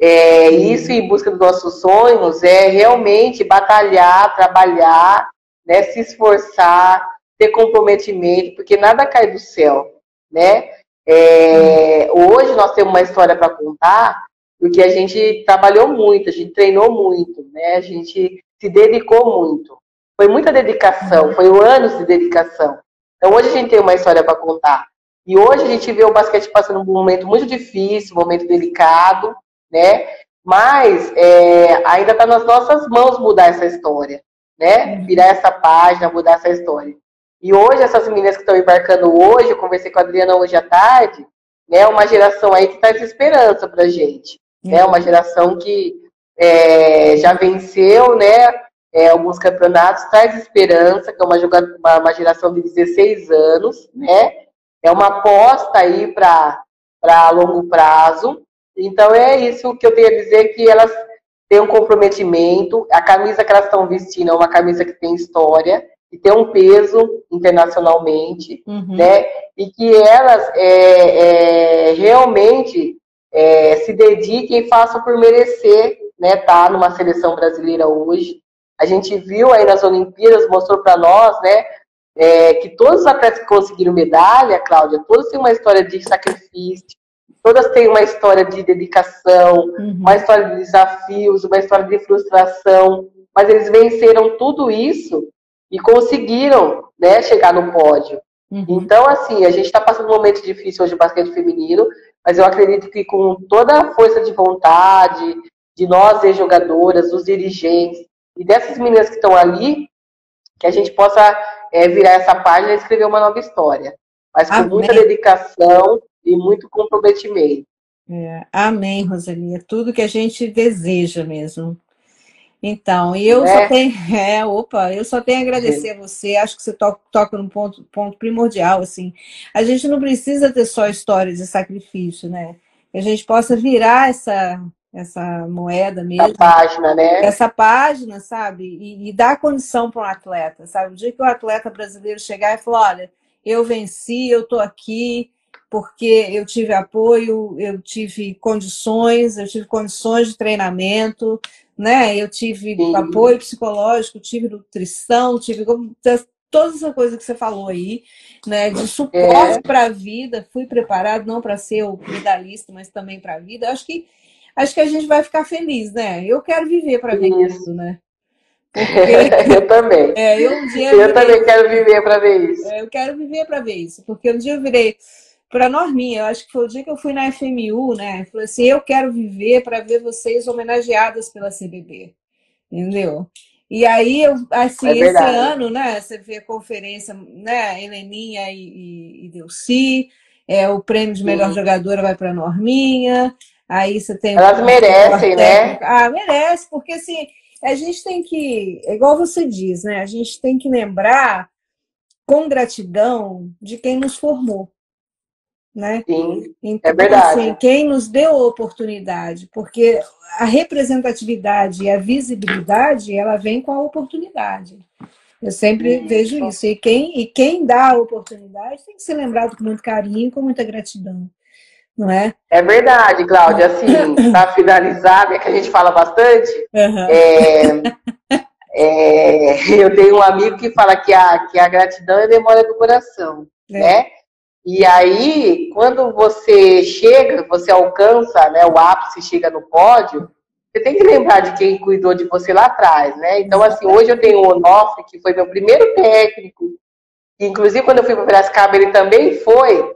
É, isso em busca dos nossos sonhos é realmente batalhar, trabalhar, né, se esforçar, ter comprometimento, porque nada cai do céu, né? É, hoje nós temos uma história para contar, porque a gente trabalhou muito, a gente treinou muito, né? A gente se dedicou muito. Foi muita dedicação, foi anos de dedicação. Então hoje a gente tem uma história para contar. E hoje a gente vê o basquete passando um momento muito difícil, um momento delicado, né? Mas é, ainda está nas nossas mãos mudar essa história, né? Uhum. Virar essa página, mudar essa história. E hoje, essas meninas que estão embarcando hoje, eu conversei com a Adriana hoje à tarde, né? Uma geração aí que traz esperança pra gente. Né? Uma geração que é, já venceu, né? É, alguns campeonatos, traz esperança, que é uma, uma, uma geração de 16 anos, né? É uma aposta aí para longo prazo. Então é isso que eu tenho a dizer, que elas têm um comprometimento, a camisa que elas estão vestindo é uma camisa que tem história, que tem um peso internacionalmente, uhum. né? E que elas é, é, realmente é, se dediquem e façam por merecer, né? Tá numa seleção brasileira hoje. A gente viu aí nas Olimpíadas, mostrou para nós, né? É, que todos os atletas que conseguiram medalha, Cláudia, todos têm uma história de sacrifício, todas têm uma história de dedicação, uhum. uma história de desafios, uma história de frustração, mas eles venceram tudo isso e conseguiram né, chegar no pódio. Uhum. Então, assim, a gente está passando um momento difícil hoje no basquete feminino, mas eu acredito que com toda a força de vontade de nós, jogadoras, dos dirigentes e dessas meninas que estão ali, que a gente possa é, virar essa página e escrever uma nova história. Mas com Amém. muita dedicação e muito comprometimento. É, amém, Rosalia. Tudo que a gente deseja mesmo. Então, eu é. só tenho, *laughs* é, opa, eu só tenho a agradecer a você. Acho que você to, toca num ponto, ponto primordial, assim. A gente não precisa ter só histórias de sacrifício, né? Que a gente possa virar essa essa moeda mesmo. Essa página, né? Essa página, sabe? E, e dar condição para um atleta, sabe? O dia que o atleta brasileiro chegar e falar, olha, eu venci, eu tô aqui, porque eu tive apoio, eu tive condições, eu tive condições de treinamento, né? Eu tive Sim. apoio psicológico, tive nutrição, tive toda essa coisa que você falou aí, né? De suporte é. para a vida, fui preparado não para ser o medalhista, mas também para a vida. Acho que acho que a gente vai ficar feliz, né? Eu quero viver para ver isso, né? *laughs* Porque, eu também. É, eu, um dia eu, eu também quero viver para ver isso. É, eu quero viver para ver isso, porque um dia eu virei para Norminha, eu acho que foi o dia que eu fui na FMU, né? Falei assim, eu quero viver para ver vocês homenageadas pela CBB, entendeu? E aí, eu, assim, é esse ano, né? Você vê a conferência, né? Heleninha e, e, e Delci, é, o prêmio de melhor Sim. jogadora vai para Norminha, aí você tem... Elas merecem, né? Ah, merece, porque assim, a gente tem que, é igual você diz, né? A gente tem que lembrar com gratidão de quem nos formou. Né? Sim, então, é verdade. Assim, quem nos deu a oportunidade, porque a representatividade e a visibilidade, ela vem com a oportunidade. Eu sempre vejo isso. E quem, e quem dá a oportunidade tem que ser lembrado com muito carinho e com muita gratidão. Não é? É verdade, Cláudia. Assim, *coughs* para finalizar, né, que a gente fala bastante, uhum. é, é, eu tenho um amigo que fala que a, que a gratidão é memória do coração, é. né? E aí, quando você chega, você alcança né, o ápice, chega no pódio, você tem que lembrar de quem cuidou de você lá atrás, né? Então, assim, hoje eu tenho o Onofre, que foi meu primeiro técnico, inclusive quando eu fui para Piracicaba, ele também foi.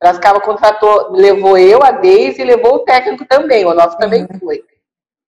Piracicaba contratou, levou eu, a Deise, e levou o técnico também, o Onofre também uhum. foi.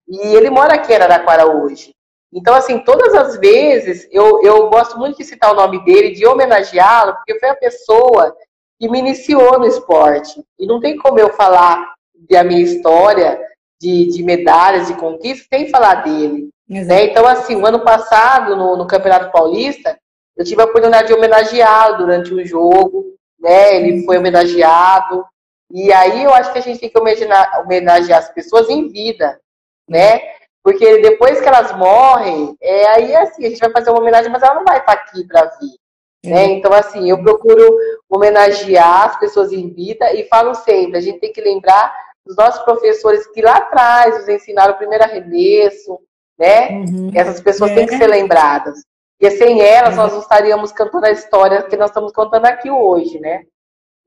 E ele mora aqui em Araraquara hoje. Então, assim, todas as vezes, eu, eu gosto muito de citar o nome dele, de homenageá-lo, porque foi a pessoa que me iniciou no esporte. E não tem como eu falar da minha história de, de medalhas, de conquistas, sem falar dele. Né? Então, assim, o ano passado, no, no, Campeonato Paulista, eu tive a oportunidade de homenageá-lo durante o jogo, né? Ele foi homenageado. E aí eu acho que a gente tem que homenagear, homenagear as pessoas em vida, né? Porque depois que elas morrem, é, aí assim, a gente vai fazer uma homenagem, mas ela não vai estar aqui para vir. Né? Então, assim, eu procuro homenagear as pessoas em vida e falo sempre, a gente tem que lembrar dos nossos professores que lá atrás nos ensinaram o primeiro arremesso, né? Uhum. Essas pessoas é. têm que é. ser lembradas. E sem elas, nós não estaríamos cantando a história que nós estamos contando aqui hoje, né?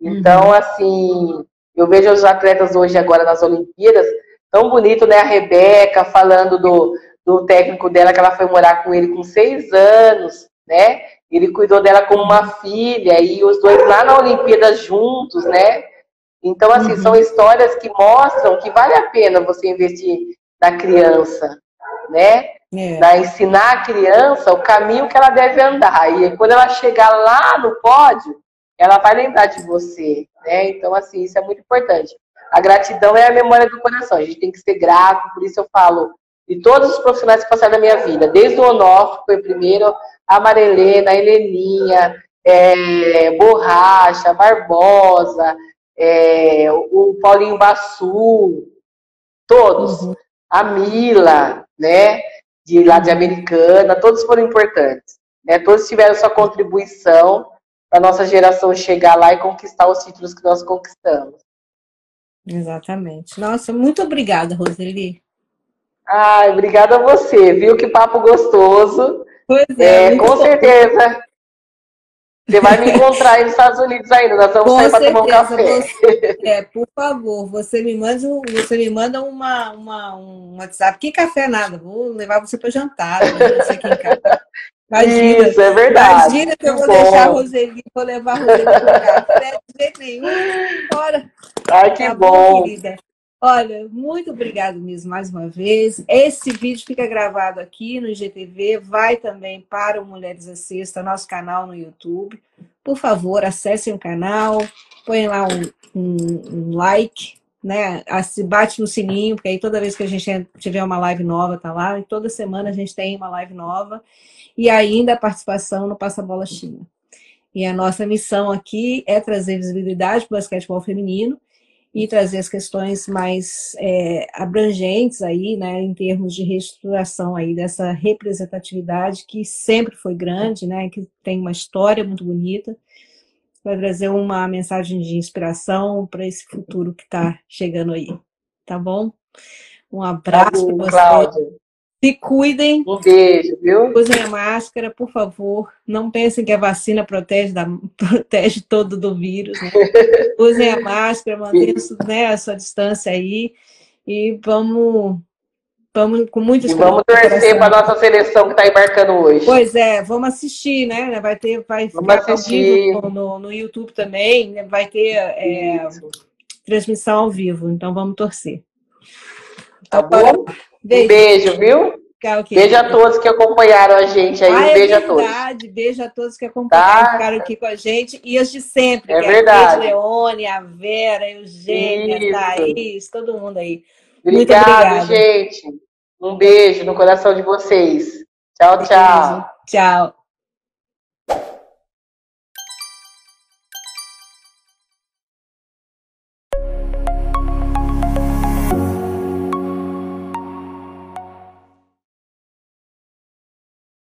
Então, uhum. assim, eu vejo os atletas hoje, agora nas Olimpíadas, tão bonito, né? A Rebeca falando do, do técnico dela, que ela foi morar com ele com seis anos, né? Ele cuidou dela como uma filha, e os dois lá na Olimpíada juntos, né? Então, assim, uhum. são histórias que mostram que vale a pena você investir na criança, né? É. Da ensinar a criança o caminho que ela deve andar. E quando ela chegar lá no pódio, ela vai lembrar de você, né? Então, assim, isso é muito importante. A gratidão é a memória do coração. A gente tem que ser grato, por isso eu falo de todos os profissionais que passaram na minha vida, desde o Onofre, que foi primeiro, a Marilena, a Heleninha, é, Borracha, Barbosa, é, o Paulinho Bassu, todos, uhum. a Mila, né, de lá de Americana, todos foram importantes, né, todos tiveram sua contribuição para nossa geração chegar lá e conquistar os títulos que nós conquistamos. Exatamente. Nossa, muito obrigada, Roseli. Ai, obrigada a você, viu? Que papo gostoso. Pois é, é com certeza. Você vai me encontrar aí nos Estados Unidos ainda, nós vamos Com sair para tomar um café. Você, é, por favor, você me manda, você me manda uma, uma, um WhatsApp. Que café nada, vou levar você para jantar, você aqui em casa. Imagina, Isso, é verdade. Imagina que eu vou bom. deixar a Roseli, vou levar a Roseli para café, de jeito nenhum, embora. Ai, que tá bom. bom Olha, muito obrigado mesmo mais uma vez. Esse vídeo fica gravado aqui no IGTV, vai também para o Mulheres Assista, nosso canal no YouTube. Por favor, acessem o canal, põem lá um, um, um like, né? Bate no sininho, porque aí toda vez que a gente tiver uma live nova, tá lá. E toda semana a gente tem uma live nova. E ainda a participação no Passa Bola China. E a nossa missão aqui é trazer visibilidade para o basquetebol feminino e trazer as questões mais é, abrangentes aí, né, em termos de reestruturação aí dessa representatividade que sempre foi grande, né, que tem uma história muito bonita, vai trazer uma mensagem de inspiração para esse futuro que está chegando aí, tá bom? Um abraço para você. Se cuidem. Um beijo, viu? Usem a máscara, por favor. Não pensem que a vacina protege, da, *laughs* protege todo do vírus. Né? *laughs* Usem a máscara, mantenham né, a sua distância aí. E vamos, vamos com muito E vamos torcer para a nossa seleção que está embarcando hoje. Pois é, vamos assistir, né? Vai ter, vai vamos assistir. No, no YouTube também, né? vai ter é, transmissão ao vivo. Então vamos torcer. Tá bom? Beijo. Um beijo, viu? Tchau, beijo a todos que acompanharam a gente aí. Ah, um é beijo verdade. a todos. Beijo a todos que acompanharam, tá? ficaram aqui com a gente. E os de sempre, é verdade. a Leone, a Vera, a Eugênia, Isso. a Thaís, todo mundo aí. Obrigado, gente. Um beijo no coração de vocês. Tchau, tchau. Tchau.